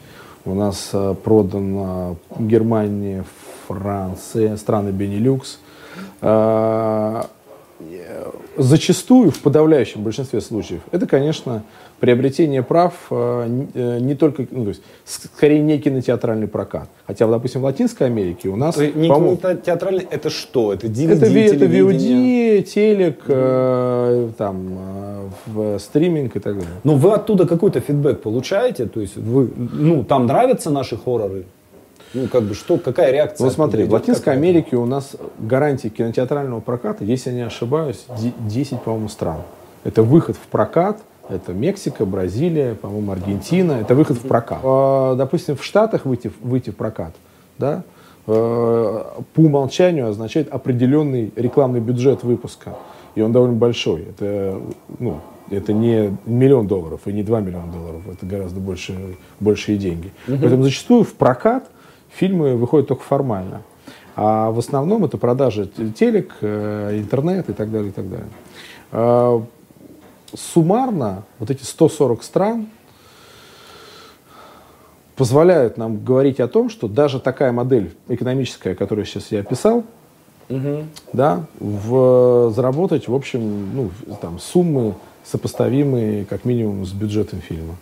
у нас э, продана Германия, Франция, страны Бенилюкс. Э, Зачастую, в подавляющем большинстве случаев, это, конечно, приобретение прав э, э, не только, ну, то есть, скорее не кинотеатральный прокат. Хотя, допустим, в Латинской Америке у нас, не по-моему, кино- театральный, это что? Это DVD, это, это? VOD, телек, э, там, э, в стриминг и так далее. Но вы оттуда какой-то фидбэк получаете? То есть вы, ну, там нравятся наши хорроры? Ну, как бы, что, какая реакция? Ну, смотри, в Латинской? Америке у нас гарантии кинотеатрального проката, если я не ошибаюсь, де- 10, по-моему, стран. Это выход в прокат, это Мексика, Бразилия, по-моему, Аргентина, это выход в прокат. А, Допустим, в Штатах выйти, в- выйти в прокат, да, э, по умолчанию означает определенный рекламный бюджет выпуска. И он довольно большой. Это, ну, это не миллион долларов и не 2 миллиона долларов. Это гораздо больше, большие деньги. Поэтому зачастую в прокат фильмы выходят только формально. А в основном это продажа т- телек, э, интернет и так далее, и так далее. А, Суммарно вот эти 140 стран позволяют нам говорить о том, что даже такая модель экономическая, которую сейчас я описал, да, в, заработать, в общем, ну, там, суммы сопоставимые как минимум с бюджетом фильма.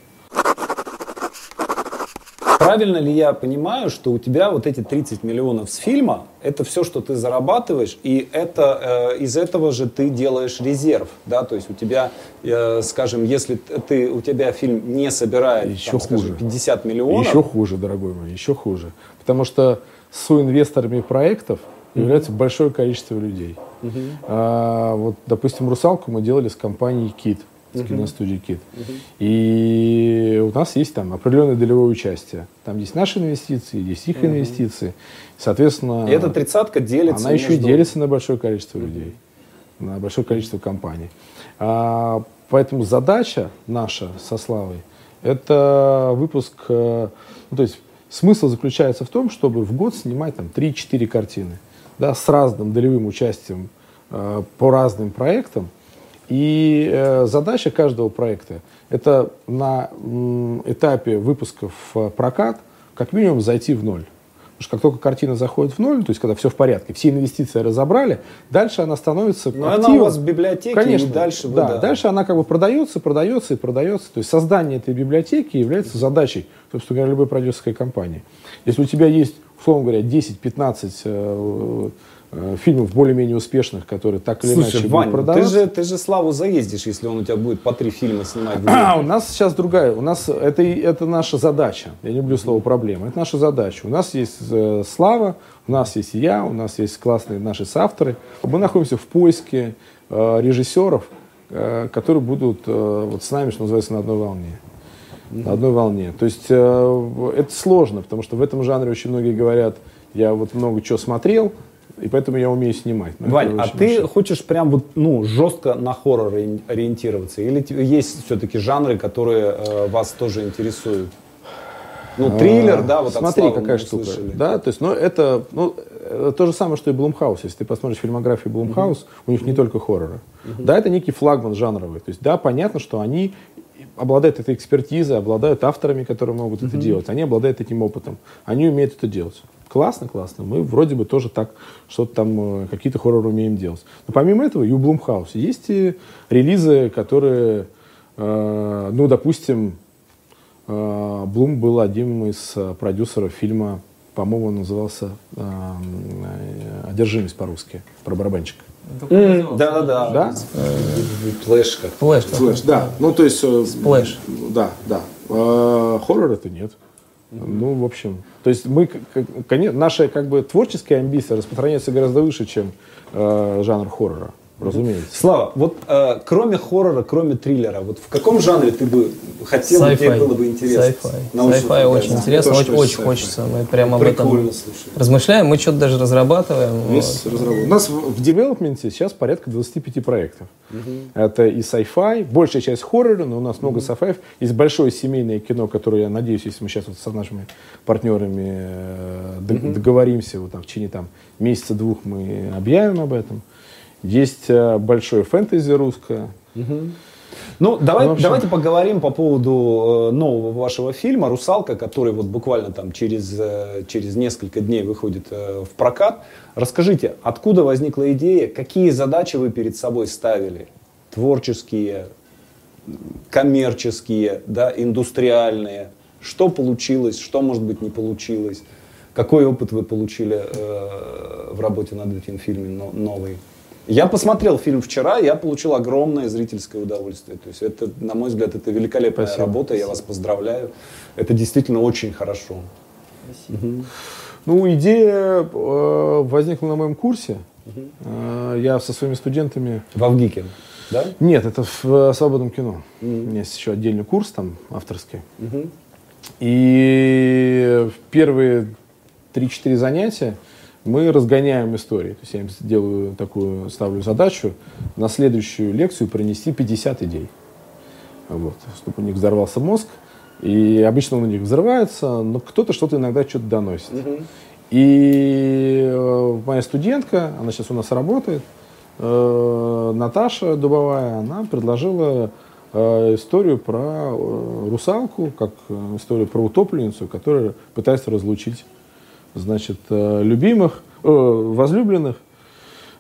Правильно ли я понимаю, что у тебя вот эти 30 миллионов с фильма, это все, что ты зарабатываешь, и это э, из этого же ты делаешь резерв, да, то есть у тебя, э, скажем, если ты, у тебя фильм не собирает, Еще там, скажем, хуже. 50 миллионов, Еще хуже, дорогой мой, еще хуже. Потому что соинвесторами проектов является большое количество людей. А, вот, допустим, «Русалку» мы делали с компанией «Кит», с киностудией «Кит». И у нас есть там определенное долевое участие. Там есть наши инвестиции, есть их инвестиции. Соответственно, и эта тридцатка делится она еще и между- делится на большое количество людей, на большое количество компаний. А, поэтому задача наша со Славой – это выпуск, э, ну, то есть смысл заключается в том, чтобы в год снимать там 3-4 картины, да, с разным долевым участием э, по разным проектам. И э, задача каждого проекта – это на м, этапе выпуска в прокат как минимум зайти в ноль. Потому что как только картина заходит в ноль, то есть когда все в порядке, все инвестиции разобрали, дальше она становится Но она активом. у вас в библиотеке, Конечно, и дальше вы, да, да. дальше она как бы продается, продается и продается. То есть создание этой библиотеки является задачей, собственно говоря, любой продюсерской компании. Если у тебя есть условно говоря, 10-15 Э, фильмов более-менее успешных, которые так или Слушай, иначе Вань, будут продаваться. Ты же, ты же Славу заездишь, если он у тебя будет по три фильма снимать. А, у нас сейчас другая. У нас это, это наша задача. Я не люблю слово проблема. Это наша задача. У нас есть э, Слава, у нас есть я, у нас есть классные наши соавторы. Мы находимся в поиске э, режиссеров, э, которые будут э, вот с нами, что называется, на одной волне. На одной волне. То есть э, это сложно, потому что в этом жанре очень многие говорят, я вот много чего смотрел, и поэтому я умею снимать. Но Вань, а ты очень... хочешь прям вот, ну, жестко на хоррор ориентироваться? Или есть все-таки жанры, которые э, вас тоже интересуют? Ну, триллер, а, да, вот Смотри, какая штука. Слышали. Да, то есть, ну, это, ну, это то же самое, что и Блумхаус. Если ты посмотришь фильмографию Блумхаус, uh-huh. у них uh-huh. не только хорроры. Uh-huh. Да, это некий флагман жанровый. То есть, да, понятно, что они обладают этой экспертизой, обладают авторами, которые могут uh-huh. это делать. Они обладают этим опытом. Они умеют это делать классно, классно. Мы вроде бы тоже так что-то там, э, какие-то хорроры умеем делать. Но помимо этого, и у Blumhouse есть и релизы, которые, э, ну, допустим, э, Блум был одним из э, продюсеров фильма, по-моему, он назывался э, «Одержимость» по-русски, про барабанщика. Да, да, да. Да? Флэш как. Флэш. Флэш, да. Ну, то есть... Сплэш. Да, да. Хоррор это нет. Ну, в общем, то есть мы, конечно, наша как бы творческая амбиция распространяется гораздо выше, чем э, жанр хоррора разумеется. Слава, вот э, кроме хоррора, кроме триллера, вот в каком жанре ты бы хотел, тебе было бы интересно? Sci-fi. Sci-fi очень интересно, очень, очень хочется. Мы прямо Прикольно, об этом слушай. размышляем, мы что-то даже разрабатываем. Вот. У нас в девелопменте сейчас порядка 25 проектов. Угу. Это и sci-fi, большая часть хоррора, но у нас угу. много sci-fi. Есть большое семейное кино, которое, я надеюсь, если мы сейчас вот с нашими партнерами э, угу. договоримся, вот там, в течение там, месяца-двух мы объявим об этом. Есть э, большое фэнтези русское. Угу. Ну, давай, ну, общем... давайте поговорим по поводу э, нового вашего фильма «Русалка», который вот буквально там через, э, через несколько дней выходит в прокат. Расскажите, откуда возникла идея, какие задачи вы перед собой ставили? Творческие, коммерческие, да, индустриальные? Что получилось, что, может быть, не получилось? Какой опыт вы получили э, в работе над этим фильмом новый? Я посмотрел фильм вчера, я получил огромное зрительское удовольствие. То есть это, на мой взгляд, это великолепная Спасибо. работа, Спасибо. я вас поздравляю. Это действительно очень хорошо. Спасибо. Угу. Ну, идея э, возникла на моем курсе. Угу. Э, я со своими студентами... В Авгике, да? Нет, это в э, свободном кино. Угу. У меня есть еще отдельный курс там авторский. Угу. И первые 3-4 занятия мы разгоняем истории. То есть я им делаю такую, ставлю задачу на следующую лекцию принести 50 идей. Вот, чтобы у них взорвался мозг. И обычно он у них взрывается, но кто-то что-то иногда что-то доносит. Угу. И э, моя студентка, она сейчас у нас работает, э, Наташа Дубовая, она предложила э, историю про русалку, как историю про утопленницу, которая пытается разлучить значит, э, любимых, э, возлюбленных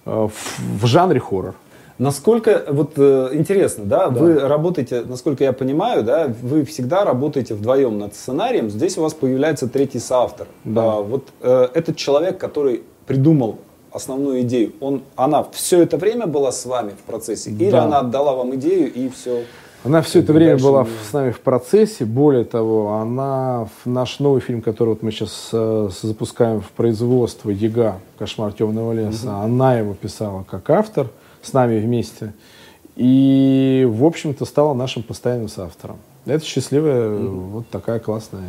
э, в, в жанре хоррор. Насколько, вот интересно, да, да, вы работаете, насколько я понимаю, да, вы всегда работаете вдвоем над сценарием, здесь у вас появляется третий соавтор. Да. А, вот э, этот человек, который придумал основную идею, он, она все это время была с вами в процессе, или да. она отдала вам идею и все? Она все это время была с нами в процессе. Более того, она в наш новый фильм, который вот мы сейчас э, запускаем в производство «Яга. Кошмар темного леса», угу. она его писала как автор с нами вместе. И, в общем-то, стала нашим постоянным соавтором. Это счастливая, mm вот такая классная.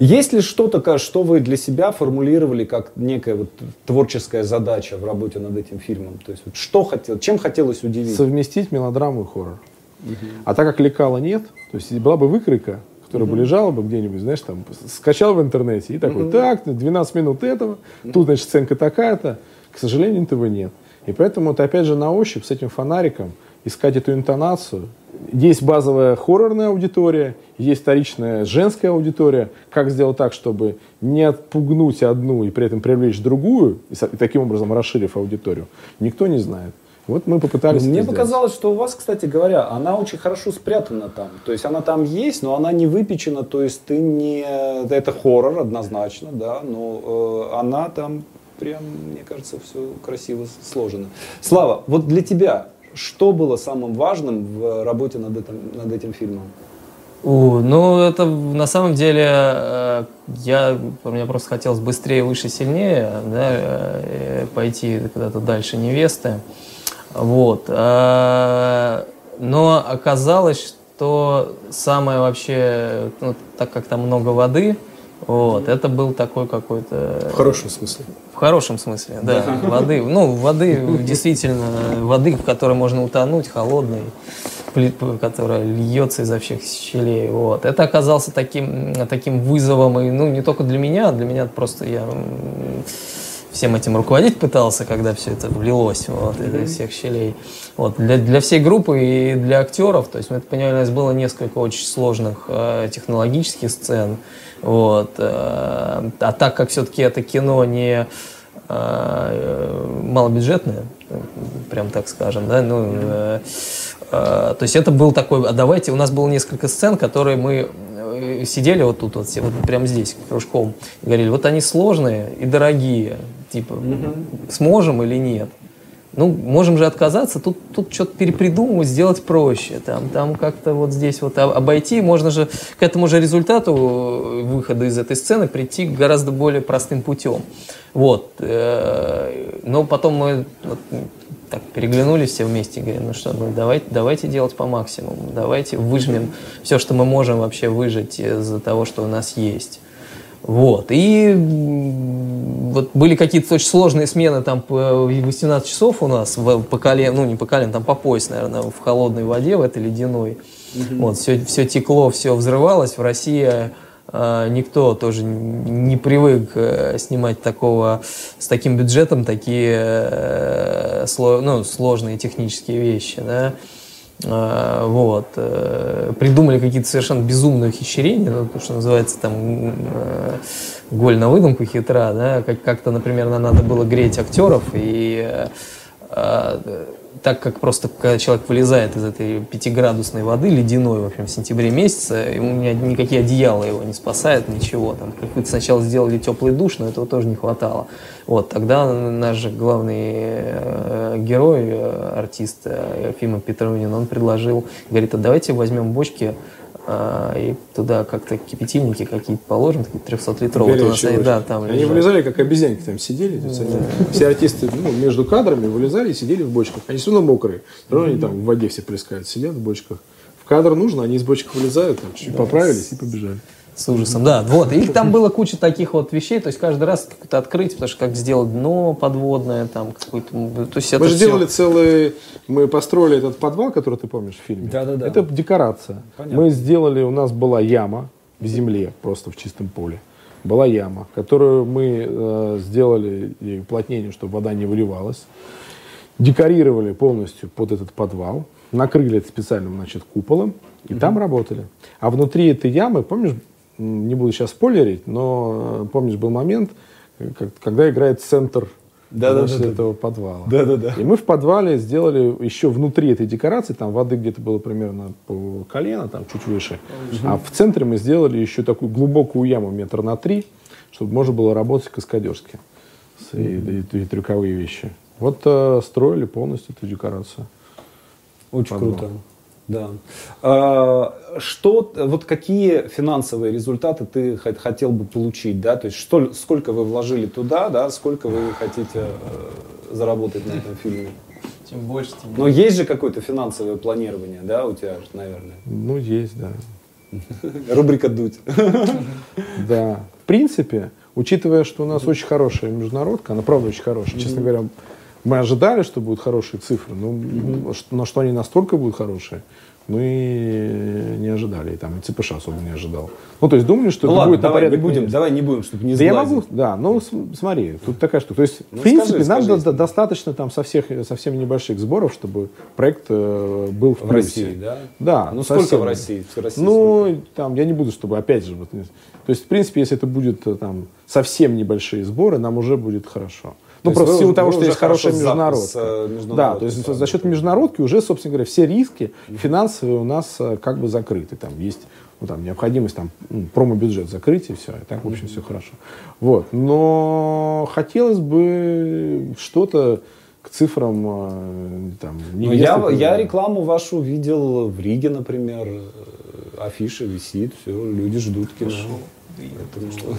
Есть ли что-то, что вы для себя формулировали как некая вот творческая задача в работе над этим фильмом? То есть, вот что хотел, чем хотелось удивить? Совместить мелодраму и хоррор. А так как лекала нет, то есть была бы выкройка, которая бы лежала бы где-нибудь, знаешь, там, скачал в интернете и такой, так, 12 минут этого, тут, значит, сценка такая-то. К сожалению, этого нет. И поэтому вот опять же на ощупь с этим фонариком искать эту интонацию. Есть базовая хоррорная аудитория, есть вторичная женская аудитория. Как сделать так, чтобы не отпугнуть одну и при этом привлечь другую, и таким образом расширив аудиторию, никто не знает. Вот мы попытались. Мне показалось, что у вас, кстати говоря, она очень хорошо спрятана там. То есть она там есть, но она не выпечена. То есть ты не, это хоррор однозначно, да, но э, она там прям, мне кажется, все красиво сложено. Слава, вот для тебя что было самым важным в работе над этим, над этим фильмом? У, ну, это на самом деле э, я, мне просто хотелось быстрее, выше, сильнее, да, э, пойти куда-то дальше невесты. Вот. Э, но оказалось, что самое вообще, ну, так как там много воды, вот, это был такой какой-то... В хорошем смысле. В хорошем смысле, да. Воды, ну, воды, действительно, воды, в которой можно утонуть, холодной, которая льется изо всех щелей. Вот. Это оказался таким, таким вызовом, и, ну, не только для меня, для меня просто я всем этим руководить пытался, когда все это влилось вот, mm-hmm. из всех щелей. Вот, для, для всей группы и для актеров, то есть мы понимали, у нас было несколько очень сложных э, технологических сцен, вот, э, а так как все-таки это кино не э, малобюджетное, прям так скажем, да, ну, э, э, то есть это был такой, а давайте, у нас было несколько сцен, которые мы э, сидели вот тут, вот, вот прямо здесь, кружком, и говорили, вот они сложные и дорогие, типа, угу. сможем или нет. Ну, можем же отказаться, тут, тут что-то перепридумывать, сделать проще. Там, там как-то вот здесь вот обойти, можно же к этому же результату выхода из этой сцены прийти гораздо более простым путем. Вот. Э, но потом мы вот, так переглянулись все вместе и говорим, ну что, ну давайте, давайте делать по максимуму, давайте выжмем все, что мы можем вообще выжать из-за того, что у нас есть. Вот. И вот были какие-то очень сложные смены там по 18 часов у нас по колен, ну не по колен, там по пояс, наверное, в холодной воде, в этой ледяной. Угу. Вот, все, все текло, все взрывалось. В России э, никто тоже не привык э, снимать такого, с таким бюджетом такие э, сло, ну, сложные технические вещи. Да? А, вот, э, придумали какие-то совершенно безумные ухищрения, ну, то, что называется там э, голь на выдумку хитра, да, как- как-то, например, нам надо было греть актеров, и э, так как просто когда человек вылезает из этой пятиградусной воды, ледяной, в общем, в сентябре месяце, ему никакие одеяла его не спасают, ничего. Там какой-то сначала сделали теплый душ, но этого тоже не хватало. Вот, тогда наш главный э, герой, э, артист э, Фима Петрунин, он предложил, говорит, а давайте возьмем бочки а, и туда как-то кипятильники какие-то положим, такие 300-литровые. Вот да, там Они лежат. вылезали, как обезьянки там сидели. Да. Все артисты ну, между кадрами вылезали и сидели в бочках. Они все равно мокрые. Все равно они там в воде все плескают, сидят в бочках. В кадр нужно, они из бочек вылезают, там, чуть-чуть да. поправились и побежали. С ужасом, да. Вот. И там было куча таких вот вещей, то есть каждый раз как-то открыть, потому что как сделать дно подводное, там какой-то... То есть мы же все... делали целый... Мы построили этот подвал, который ты помнишь в фильме. Да, да, да. Это декорация. Понятно. Мы сделали, у нас была яма в земле, просто в чистом поле. Была яма, которую мы э, сделали и уплотнение, чтобы вода не выливалась. Декорировали полностью под этот подвал. Накрыли это специальным, значит, куполом. И mm-hmm. там работали. А внутри этой ямы, помнишь, не буду сейчас спойлерить, но э, помнишь, был момент, когда играет центр да, значит, да, да, этого подвала. Да, да, да. И мы в подвале сделали еще внутри этой декорации, там воды где-то было примерно по колено, там чуть выше. Угу. А в центре мы сделали еще такую глубокую яму метр на три, чтобы можно было работать каскадерски. И, и, и трюковые вещи. Вот э, строили полностью эту декорацию. Очень Подвал. круто. Да. А, что, вот какие финансовые результаты ты хотел бы получить, да, то есть что, сколько вы вложили туда, да, сколько вы хотите э, заработать на этом фильме? Тем больше, тем больше. Но есть же какое-то финансовое планирование, да, у тебя, наверное? Ну, есть, да. Рубрика «Дуть». Да. В принципе, учитывая, что у нас очень хорошая международка, она правда очень хорошая, честно говоря, мы ожидали, что будут хорошие цифры, но, mm-hmm. но что они настолько будут хорошие, мы не ожидали, и там и ЦПШ особо не ожидал. Ну, то есть думали, что Ну это ладно, будет на давай не порядок будем, меньше. давай не будем, чтобы не Да я сглазить. могу, да, ну смотри, тут такая штука. То есть, Ну, в принципе, скажи, нам скажи, достаточно там со всех, совсем небольших сборов, чтобы проект э, был в, В плюсе. России, да? Да. Ну сколько совсем. в России? В России сколько? Ну, там, я не буду, чтобы, опять же, вот, не- то есть, в принципе, если это будет э, там совсем небольшие сборы, нам уже будет хорошо. Ну, есть просто в силу того, что есть хорошая международка. э, Да, то есть за счет международки уже, собственно говоря, все риски финансовые у нас э, как бы закрыты. Там есть ну, там, необходимость там, м, промо-бюджет закрыть, и все. И так, в общем, все хорошо. Вот. Но хотелось бы что-то к цифрам э, там, Ну, невесты я, я рекламу вашу видел в Риге, например. Афиша висит, все, люди ждут кино.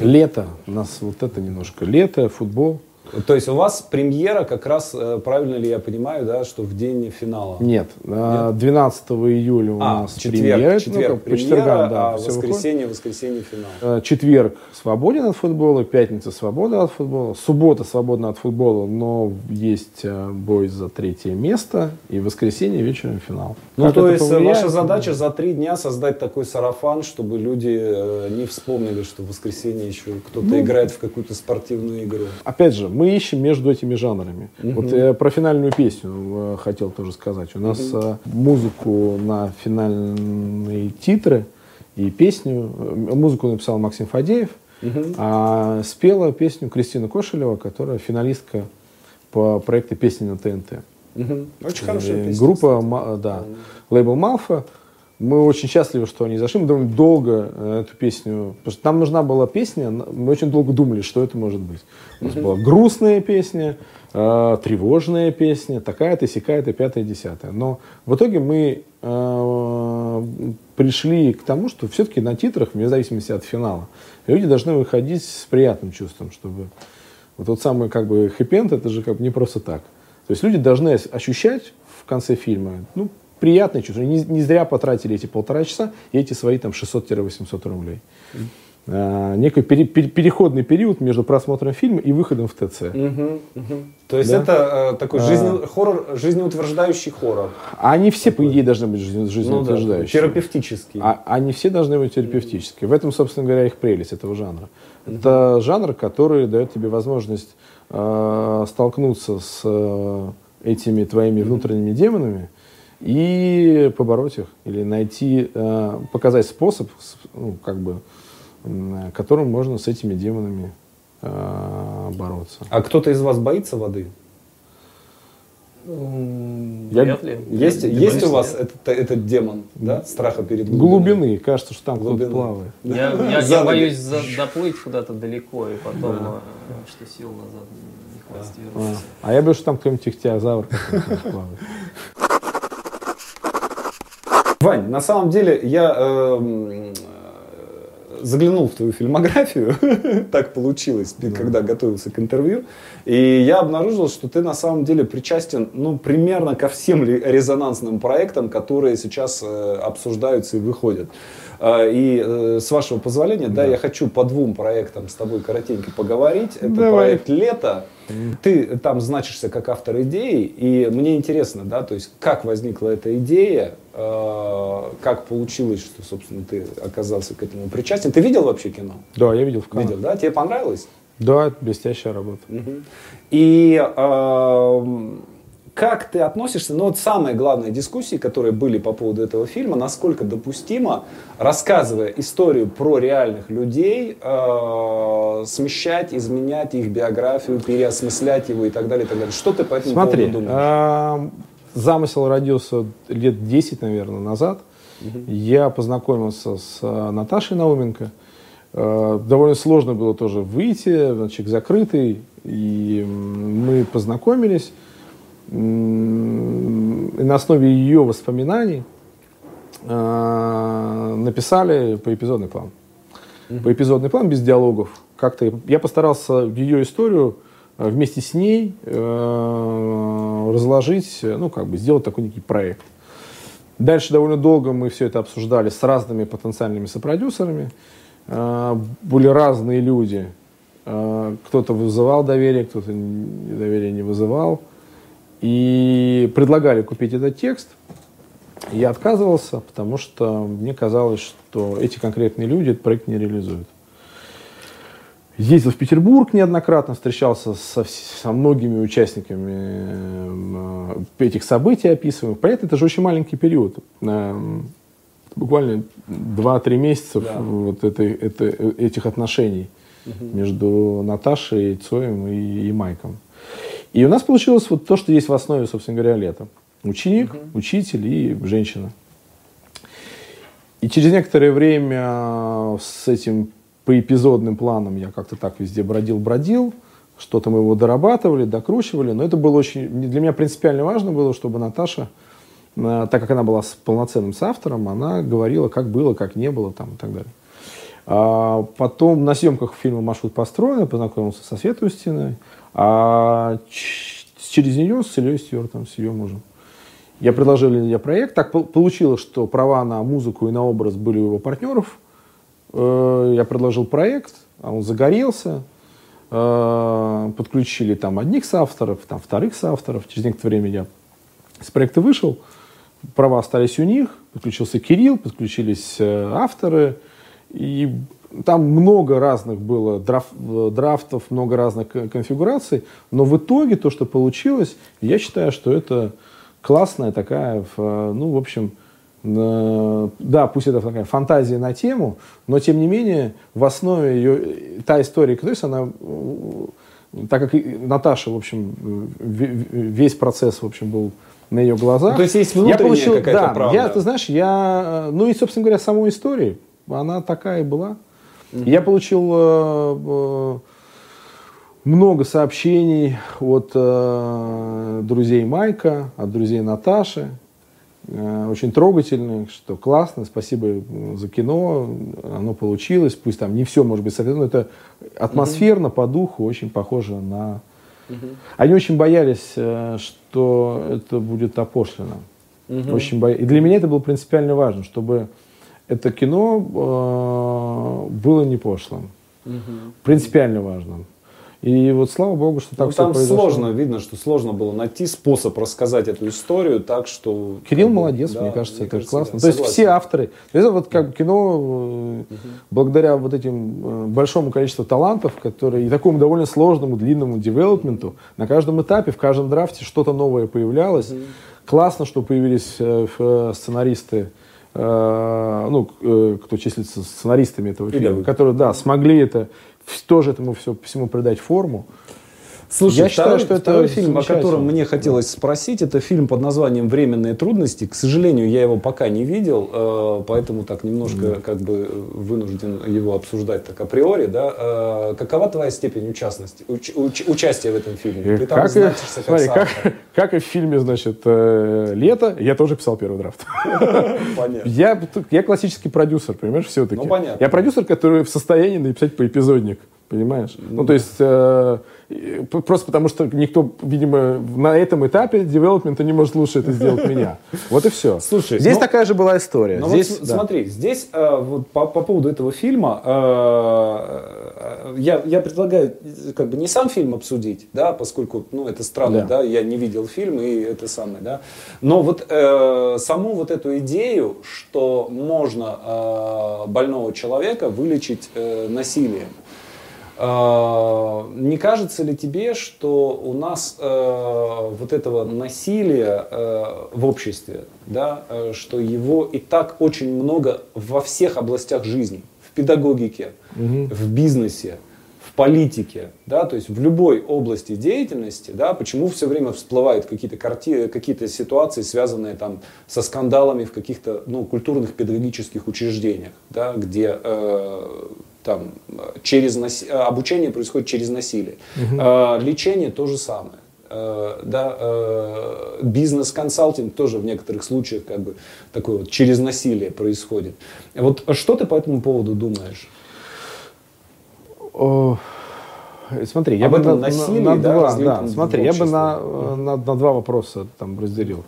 Лето. У нас вот это немножко. Лето, футбол. То есть у вас премьера как раз, э, правильно ли я понимаю, да, что в день финала? Нет. а, 12 июля у А, нас четверг, премьера. четверг Ну, как, по премьера, четвергам, да, а всё выходит. воскресенье, воскресенье финал. Э, Четверг свободен от футбола, пятница свобода от футбола, суббота свободна от футбола, но есть э, бой за третье место, и воскресенье вечером финал. Ну, Как то есть э, повлияет? ваша задача за три дня создать такой сарафан, чтобы люди э, не вспомнили, что в воскресенье еще кто-то Ну, играет в какую-то спортивную игру. Опять же, мы ищем между этими жанрами. Вот я про финальную песню э, хотел тоже сказать. У нас э, музыку на финальные титры и песню, э, музыку написал Максим Фадеев, а спела песню Кристина Кошелева, которая финалистка по проекту «Песни на ТНТ». Мгм. Очень хорошая песня. Группа, Ма- да, лейбл Малфа. Мы очень счастливы, что они зашли. Мы довольно долго э, эту песню... Потому что нам нужна была песня, мы очень долго думали, что это может быть. У нас была грустная песня, э, тревожная песня, такая-то, сякая-то, пятая, десятая. Но в итоге мы э, пришли к тому, что все-таки на титрах, вне зависимости от финала, люди должны выходить с приятным чувством, чтобы... Вот тот самый как бы хэппи это же как бы не просто так. То есть люди должны ощущать в конце фильма, ну, приятное чувство. Не, не зря потратили эти полтора часа и эти свои там 600-800 рублей. А, некий пере- пере- переходный период между просмотром фильма и выходом в ТЦ. Мгм, мгм. То есть Да. это э, такой А. жизне- хоррор, жизнеутверждающий хоррор. А они все, по идее, должны быть жизнь- Ну да, жизнеутверждающие. терапевтический. А они все должны быть терапевтические. В этом, собственно говоря, их прелесть этого жанра. Это жанр, который дает тебе возможность э, столкнуться с э, этими твоими внутренними демонами и побороть их. Или найти, э, показать способ, ну, как бы, которым можно с этими демонами э, бороться. А кто-то из вас боится воды? Я- Вряд ли. Есть, Ты есть у боишься? вас этот, этот демон, да, страха перед глубиной? Глубины. Кажется, что там кто-то Глубины. плавает. Я, я- я боюсь за- доплыть куда-то далеко и потом, э, что сил назад не хватит А, вернуться. а я боюсь, что там кто-нибудь ихтиозавр плавает. Вань, на самом деле я эм, э, заглянул в твою фильмографию, так получилось, когда готовился к интервью, и я обнаружил, что ты на самом деле причастен, ну, примерно ко всем резонансным проектам, которые сейчас э, обсуждаются и выходят. Э, И э, с вашего позволения, да, я хочу по двум проектам с тобой коротенько поговорить. Это Давай. проект «Лето». Ты там значишься как автор идеи, и мне интересно, да, то есть как возникла эта идея, как получилось, что, собственно, ты оказался к этому причастен. Ты видел вообще кино? Да, я видел в Канаде. Видел, да? Тебе понравилось? Да, блестящая работа. Мгм. И эм, как ты относишься, ну вот самые главные дискуссии, которые были по поводу этого фильма, насколько допустимо, рассказывая историю про реальных людей, э, смещать, изменять их биографию, переосмыслять его и так далее, и так далее. Что ты по этому Смотри, поводу думаешь? а, замысел родился лет 10, наверное, назад. Я познакомился с а, Наташей Науменко. А, Довольно сложно было тоже выйти, значит, закрытый. И мы познакомились. И на основе ее воспоминаний написали поэпизодный план. Поэпизодный план без диалогов. Как-то я постарался ее историю э, вместе с ней э, разложить, э, ну, как бы сделать такой некий проект. Дальше довольно долго мы все это обсуждали с разными потенциальными сопродюсерами. Э, Были разные люди. Э, Кто-то вызывал доверие, кто-то доверие не вызывал. И предлагали купить этот текст. Я отказывался, потому что мне казалось, что эти конкретные люди этот проект не реализуют. Ездил в Петербург неоднократно, встречался со, со многими участниками э, этих событий описываемых. Понятно, это же очень маленький период. Э, буквально 2-3 месяца да. вот этой, это, этих отношений угу. между Наташей, Цоем и, и Майком. И у нас получилось вот то, что есть в основе, собственно говоря, лета. Ученик, угу. учитель и женщина. И через некоторое время с этим по эпизодным планам я как-то так везде бродил-бродил, что-то мы его дорабатывали, докручивали, но это было очень, для меня принципиально важно было, чтобы Наташа, э, так как она была полноценным соавтором, она говорила, как было, как не было там и так далее. А потом на съемках фильма «Маршрут построен» познакомился со Светой Устиной, а через нее с Ильей Стюартом, с ее мужем. Я предложил Илье проект. Так получилось, что права на музыку и на образ были у его партнеров. Э, я предложил проект, а он загорелся. Э, подключили там одних соавторов, там вторых соавторов. Через некоторое время я с проекта вышел. Права остались у них. Подключился Кирилл, подключились э, авторы. И там много разных было драф, драфтов, много разных конфигураций. Но в итоге то, что получилось, я считаю, что это классная такая, ну, в общем, да, пусть это такая фантазия на тему, но тем не менее в основе ее та история, то есть она, так как Наташа, в общем, весь процесс, в общем, был на ее глазах. Ну, то есть есть внутренняя я получил, какая-то да, правда. Я, ты знаешь, я, ну и, собственно говоря, самой истории, она такая и была. Mm-hmm. Я получил э, э, много сообщений от э, друзей Майка, от друзей Наташи, Э, очень трогательных, что классно, спасибо за кино, оно получилось, пусть там не все может быть соответственно, это атмосферно, по духу очень похоже на... Они очень боялись, э, что это будет опошлено. Очень боя... И для меня это было принципиально важно, чтобы это кино э, было не пошлым. Принципиально важно. И вот слава богу, что так ну, все там произошло. сложно, видно, что сложно было найти способ рассказать эту историю так, что... Кирилл как молодец, да, мне кажется, мне это кажется, классно. Да, То есть все авторы. Это вот как кино, угу. благодаря вот этим э, большому количеству талантов, которые и такому довольно сложному, длинному девелопменту, на каждом этапе, в каждом драфте что-то новое появлялось. Угу. Классно, что появились сценаристы, ну, кто числится сценаристами этого фильма, которые, да, смогли это тоже этому все, всему придать форму. Слушай, я считаю, что это второй фильм, о котором мне хотелось спросить, это фильм под названием «Временные трудности». К сожалению, я его пока не видел, э, поэтому так немножко как бы вынужден его обсуждать так априори. Да? Э, какова твоя степень участности, уч, уч, участия в этом фильме? Ты там как, и, смотри, как, как и в фильме, значит, э, «Лето», я тоже писал первый драфт. Понятно. Я, я классический продюсер, понимаешь, все-таки. Ну, понятно. Я продюсер, который в состоянии написать поэпизодник. Понимаешь? Ну, ну то есть, э, просто потому что никто, видимо, на этом этапе девелопмента не может лучше это сделать меня. Вот и все. Слушай, здесь ну, такая же была история. Ну, здесь, вот, да. Смотри, здесь э, вот, по, по поводу этого фильма э, я, я предлагаю как бы не сам фильм обсудить, да, поскольку, ну, это странно, да, да я не видел фильм и это самое, да, но вот э, саму вот эту идею, что можно э, больного человека вылечить э, насилием, не кажется ли тебе, что у нас э, вот этого насилия э, в обществе, да, э, что его и так очень много во всех областях жизни, в педагогике, угу. в бизнесе, в политике, да, то есть в любой области деятельности, да, почему все время всплывают какие-то карти, какие-то ситуации, связанные там со скандалами в каких-то ну, культурных педагогических учреждениях, да, где э, там, через наси... обучение происходит через насилие. Угу. Э, лечение то же самое. Э, да, э, бизнес-консалтинг тоже в некоторых случаях как бы такой вот через насилие происходит. Вот что ты по этому поводу думаешь? О, смотри, я Об бы на, насилии, на, на да, два, да, смотри, я бы на, на, на два вопроса там разделил.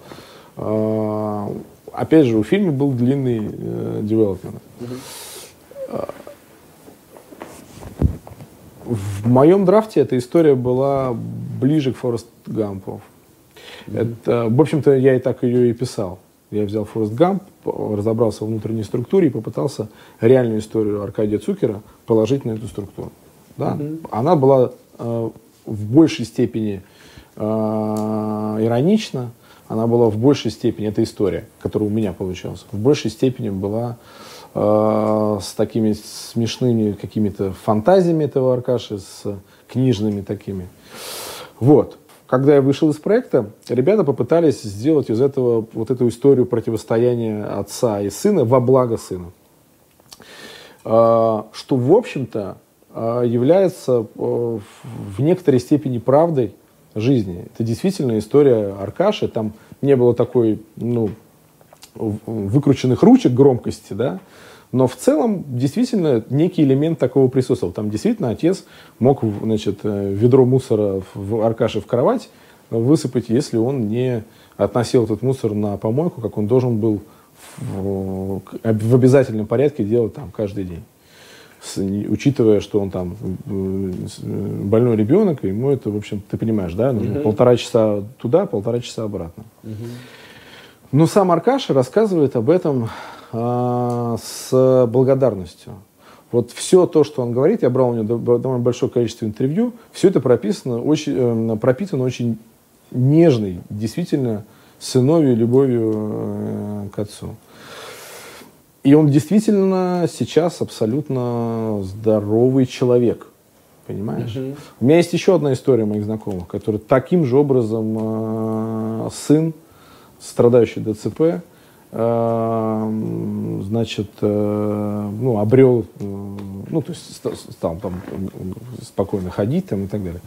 Э, опять же, у фильма был длинный э, девелопмент. Угу. В моем драфте эта история была ближе к Форест Гампу. Mm-hmm. Это, в общем-то, я и так ее и писал. Я взял Форест Гамп, разобрался в внутренней структуре и попытался реальную историю Аркадия Цукера положить на эту структуру. Да? Mm-hmm. Она была э, в большей степени э, иронична, она была в большей степени, это история, которая у меня получалась, в большей степени была э, с такими смешными какими-то фантазиями этого Аркаши, с книжными такими. Вот. Когда я вышел из проекта, ребята попытались сделать из этого вот эту историю противостояния отца и сына во благо сына. Э, что, в общем-то, э, является э, в некоторой степени правдой, жизни. Это действительно история Аркаши. Там не было такой, ну, выкрученных ручек громкости, да, но в целом действительно некий элемент такого присутствовал. Там действительно отец мог значит, э, ведро мусора в Аркаше в кровать высыпать, если он не относил этот мусор на помойку, как он должен был в, в обязательном порядке делать там каждый день с, учитывая, что он там э, больной ребенок, ему это, в общем, ты понимаешь, да, нужно uh-huh. полтора часа туда, полтора часа обратно. Uh-huh. Но сам Аркаша рассказывает об этом а, с благодарностью. Вот все то, что он говорит, я брал у него довольно большое количество интервью, все это прописано очень, э, пропитано очень нежной, действительно, сыновью любовью э, к отцу. И он действительно сейчас абсолютно здоровый человек. Понимаешь? Угу. У меня есть еще одна история моих знакомых, который таким же образом э, сын, страдающий ДЦП, значит, э, ну, обрел, э, ну, то есть стал там спокойно ходить там, и так далее.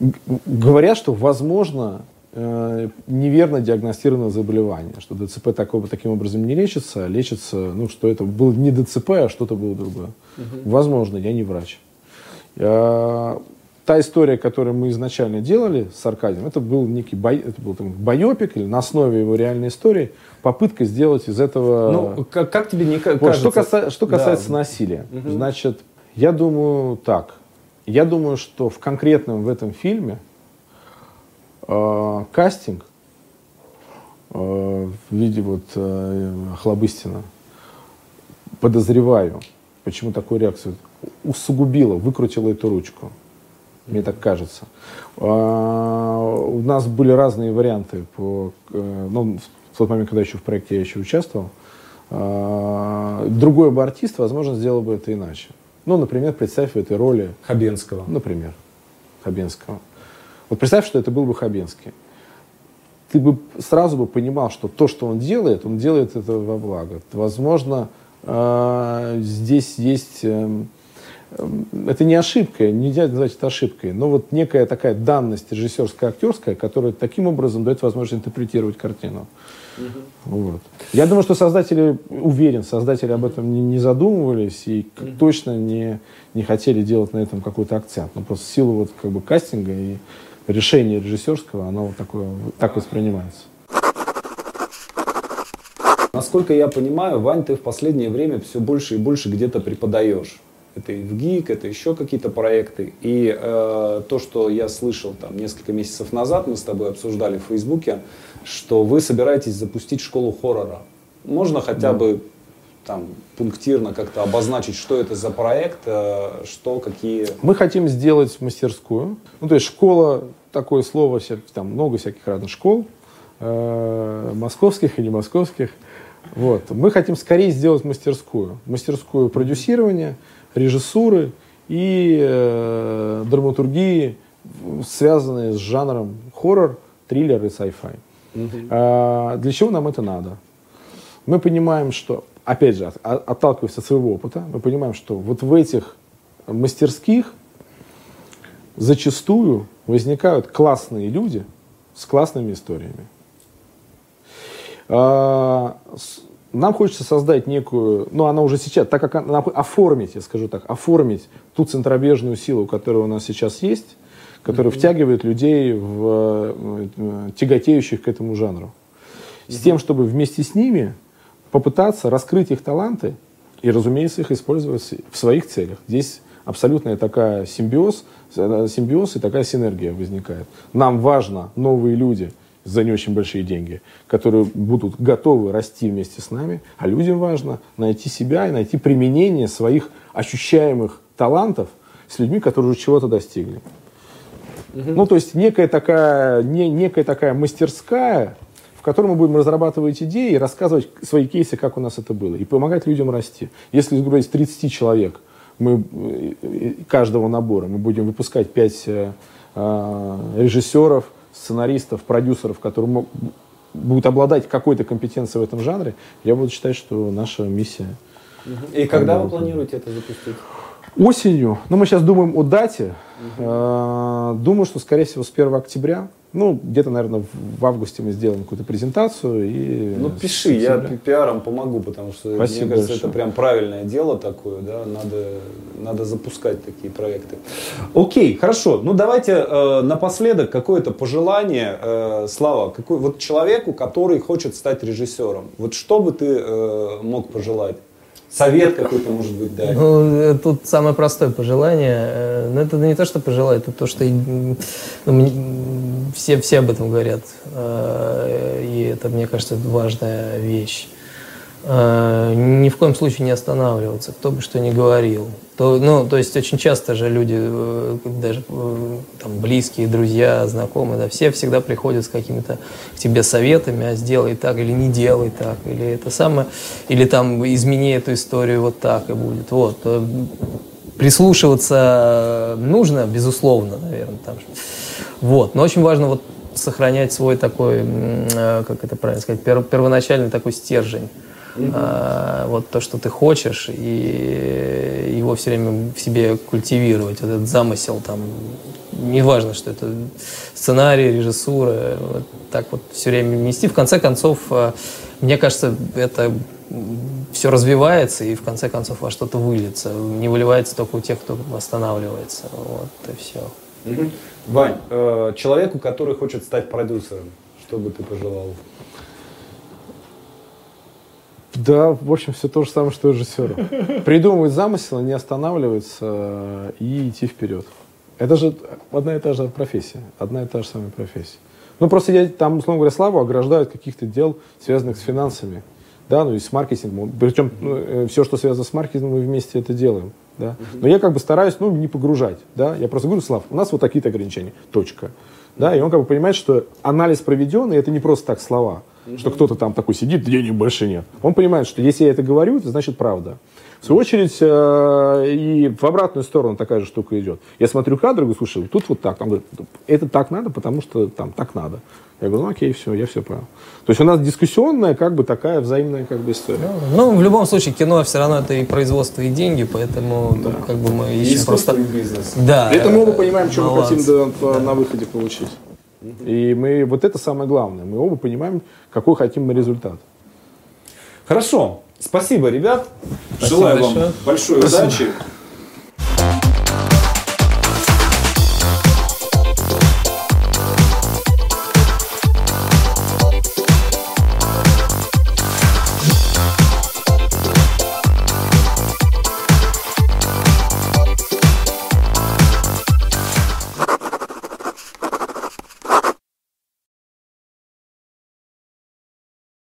Угу. Говорят, что, возможно, э, неверно диагностированное заболевание, что ДЦП такого, таким образом не лечится, а лечится, ну, что это было не ДЦП, а что-то было другое. Угу. Возможно, я не врач. Та история, которую мы изначально делали с Аркадием, это был некий бой, это был там, байопик или на основе его реальной истории, попытка сделать из этого... Ну, как, как тебе не кажется? Вот, что, каса, что касается да. насилия, угу. значит, я думаю так. Я думаю, что в конкретном в этом фильме э, кастинг э, в виде вот э, Хлобыстина, подозреваю, почему такую реакцию, усугубила, выкрутила эту ручку. Мне так кажется. А, у нас были разные варианты по, э, ну, в тот момент, когда еще в проекте я еще участвовал. А, другой бы артист, возможно, сделал бы это иначе. Ну, например, представь в этой роли... Хабенского. Например, Хабенского. Вот представь, что это был бы Хабенский. Ты бы сразу бы понимал, что то, что он делает, он делает это во благо. Возможно, э, здесь есть... Э, это не ошибка, нельзя назвать это ошибкой, но вот некая такая данность режиссерская, актерская, которая таким образом дает возможность интерпретировать картину. Угу. Вот. Я думаю, что создатели, уверен, создатели об этом не, не задумывались и угу. точно не, не хотели делать на этом какой-то акцент. Но просто в силу вот как бы кастинга и решение режиссерского, оно вот такое, так воспринимается. Насколько я понимаю, Вань, ты в последнее время все больше и больше где-то преподаешь. Это и в ГИК, это еще какие-то проекты. И э, то, что я слышал там несколько месяцев назад, мы с тобой обсуждали в Фейсбуке, что вы собираетесь запустить школу хоррора. Можно хотя да. бы там пунктирно как-то обозначить, что это за проект, э, что, какие... Мы хотим сделать мастерскую. Ну, то есть школа, такое слово, там много всяких разных школ, э, московских и не московских. Вот. Мы хотим скорее сделать мастерскую. Мастерскую продюсирования, режиссуры и э, драматургии, связанные с жанром хоррор, триллер и sci-fi. Угу. А, для чего нам это надо? Мы понимаем, что опять же, отталкиваясь от своего опыта, мы понимаем, что вот в этих мастерских зачастую возникают классные люди с классными историями. А, нам хочется создать некую, ну она уже сейчас, так как она, оформить, я скажу так, оформить ту центробежную силу, которая у нас сейчас есть, которая mm-hmm. втягивает людей в э, тяготеющих к этому жанру. Mm-hmm. С тем, чтобы вместе с ними попытаться раскрыть их таланты и, разумеется, их использовать в своих целях. Здесь абсолютная такая симбиоз, симбиоз и такая синергия возникает. Нам важно новые люди за не очень большие деньги, которые будут готовы расти вместе с нами, а людям важно найти себя и найти применение своих ощущаемых талантов с людьми, которые уже чего-то достигли. Угу. Ну, то есть некая такая, не, некая такая мастерская, в которой мы будем разрабатывать идеи и рассказывать свои кейсы, как у нас это было, и помогать людям расти. Если, грубо говоря, из 30 человек мы э, каждого набора мы будем выпускать 5 э, э, режиссеров, сценаристов, продюсеров, которые будут обладать какой-то компетенцией в этом жанре, я буду считать, что наша миссия. И когда вы планируете это запустить? Осенью. Ну, мы сейчас думаем о дате. Угу. Думаю, что, скорее всего, с 1 октября. Ну, где-то, наверное, в августе мы сделаем какую-то презентацию. И ну, пиши, я пиаром помогу, потому что, Спасибо мне кажется, большое. это прям правильное дело такое, да, надо, надо запускать такие проекты. Окей, хорошо, ну давайте э, напоследок какое-то пожелание, э, Слава, какой, вот человеку, который хочет стать режиссером, вот что бы ты э, мог пожелать? Совет какой-то, может быть, дать? Ну, э, тут самое простое пожелание. Э, Но ну, это не то, что пожелать, это то, что ну, все, все об этом говорят. Э, и это, мне кажется, важная вещь. Ни в коем случае не останавливаться, кто бы что ни говорил. То, ну, то есть очень часто же люди, э, даже э, там, близкие, друзья, знакомые, да, все всегда приходят с какими-то к тебе советами, а сделай так или не делай так, или это самое, или там измени эту историю вот так и будет. Вот. Прислушиваться нужно, безусловно, наверное, там. Вот. Но очень важно вот сохранять свой такой, как это правильно сказать, первоначальный такой стержень а, вот то, что ты хочешь, и его все время в себе культивировать, вот этот замысел там, неважно, что это сценарий, режиссура, вот так вот все время нести. В конце концов, а, мне кажется, это все развивается и в конце концов во что-то выльется. Не выливается только у тех, кто восстанавливается. Вот и все. Вань, э, человеку, который хочет стать продюсером, что бы ты пожелал? Да, в общем, все то же самое, что режиссеру. Придумывать замысел, не останавливаться э, и идти вперед. Это же одна и та же профессия. Одна и та же самая профессия. Ну, просто я там, условно говоря, Славу ограждаю от каких-то дел, связанных с финансами. Да, ну и с маркетингом. Причем ну, э, все, что связано с маркетингом, мы вместе это делаем. Да? Но я как бы стараюсь, ну, не погружать. Да? Я просто говорю, Слав, у нас вот такие-то ограничения. Точка. Да? И он как бы понимает, что анализ проведенный, это не просто так слова что кто-то там такой сидит, денег больше нет. Он понимает, что если я это говорю, это значит правда. В свою очередь, э, и в обратную сторону такая же штука идет. Я смотрю кадры, говорю, слушай, тут вот так. Там говорит, это так надо, потому что там так надо. Я говорю, ну окей, все, я все понял. То есть у нас дискуссионная, как бы такая взаимная как бы история. Ну, ну в любом случае, кино все равно это и производство, и деньги, поэтому да. ну, как бы мы ищем просто... бизнес. Да. Этом мы оба понимаем, что мы хотим да. на выходе получить. И мы, вот это самое главное, мы оба понимаем, какой хотим мы результат. Хорошо, спасибо, ребят. Спасибо Желаю большое. вам большой Спасибо. удачи.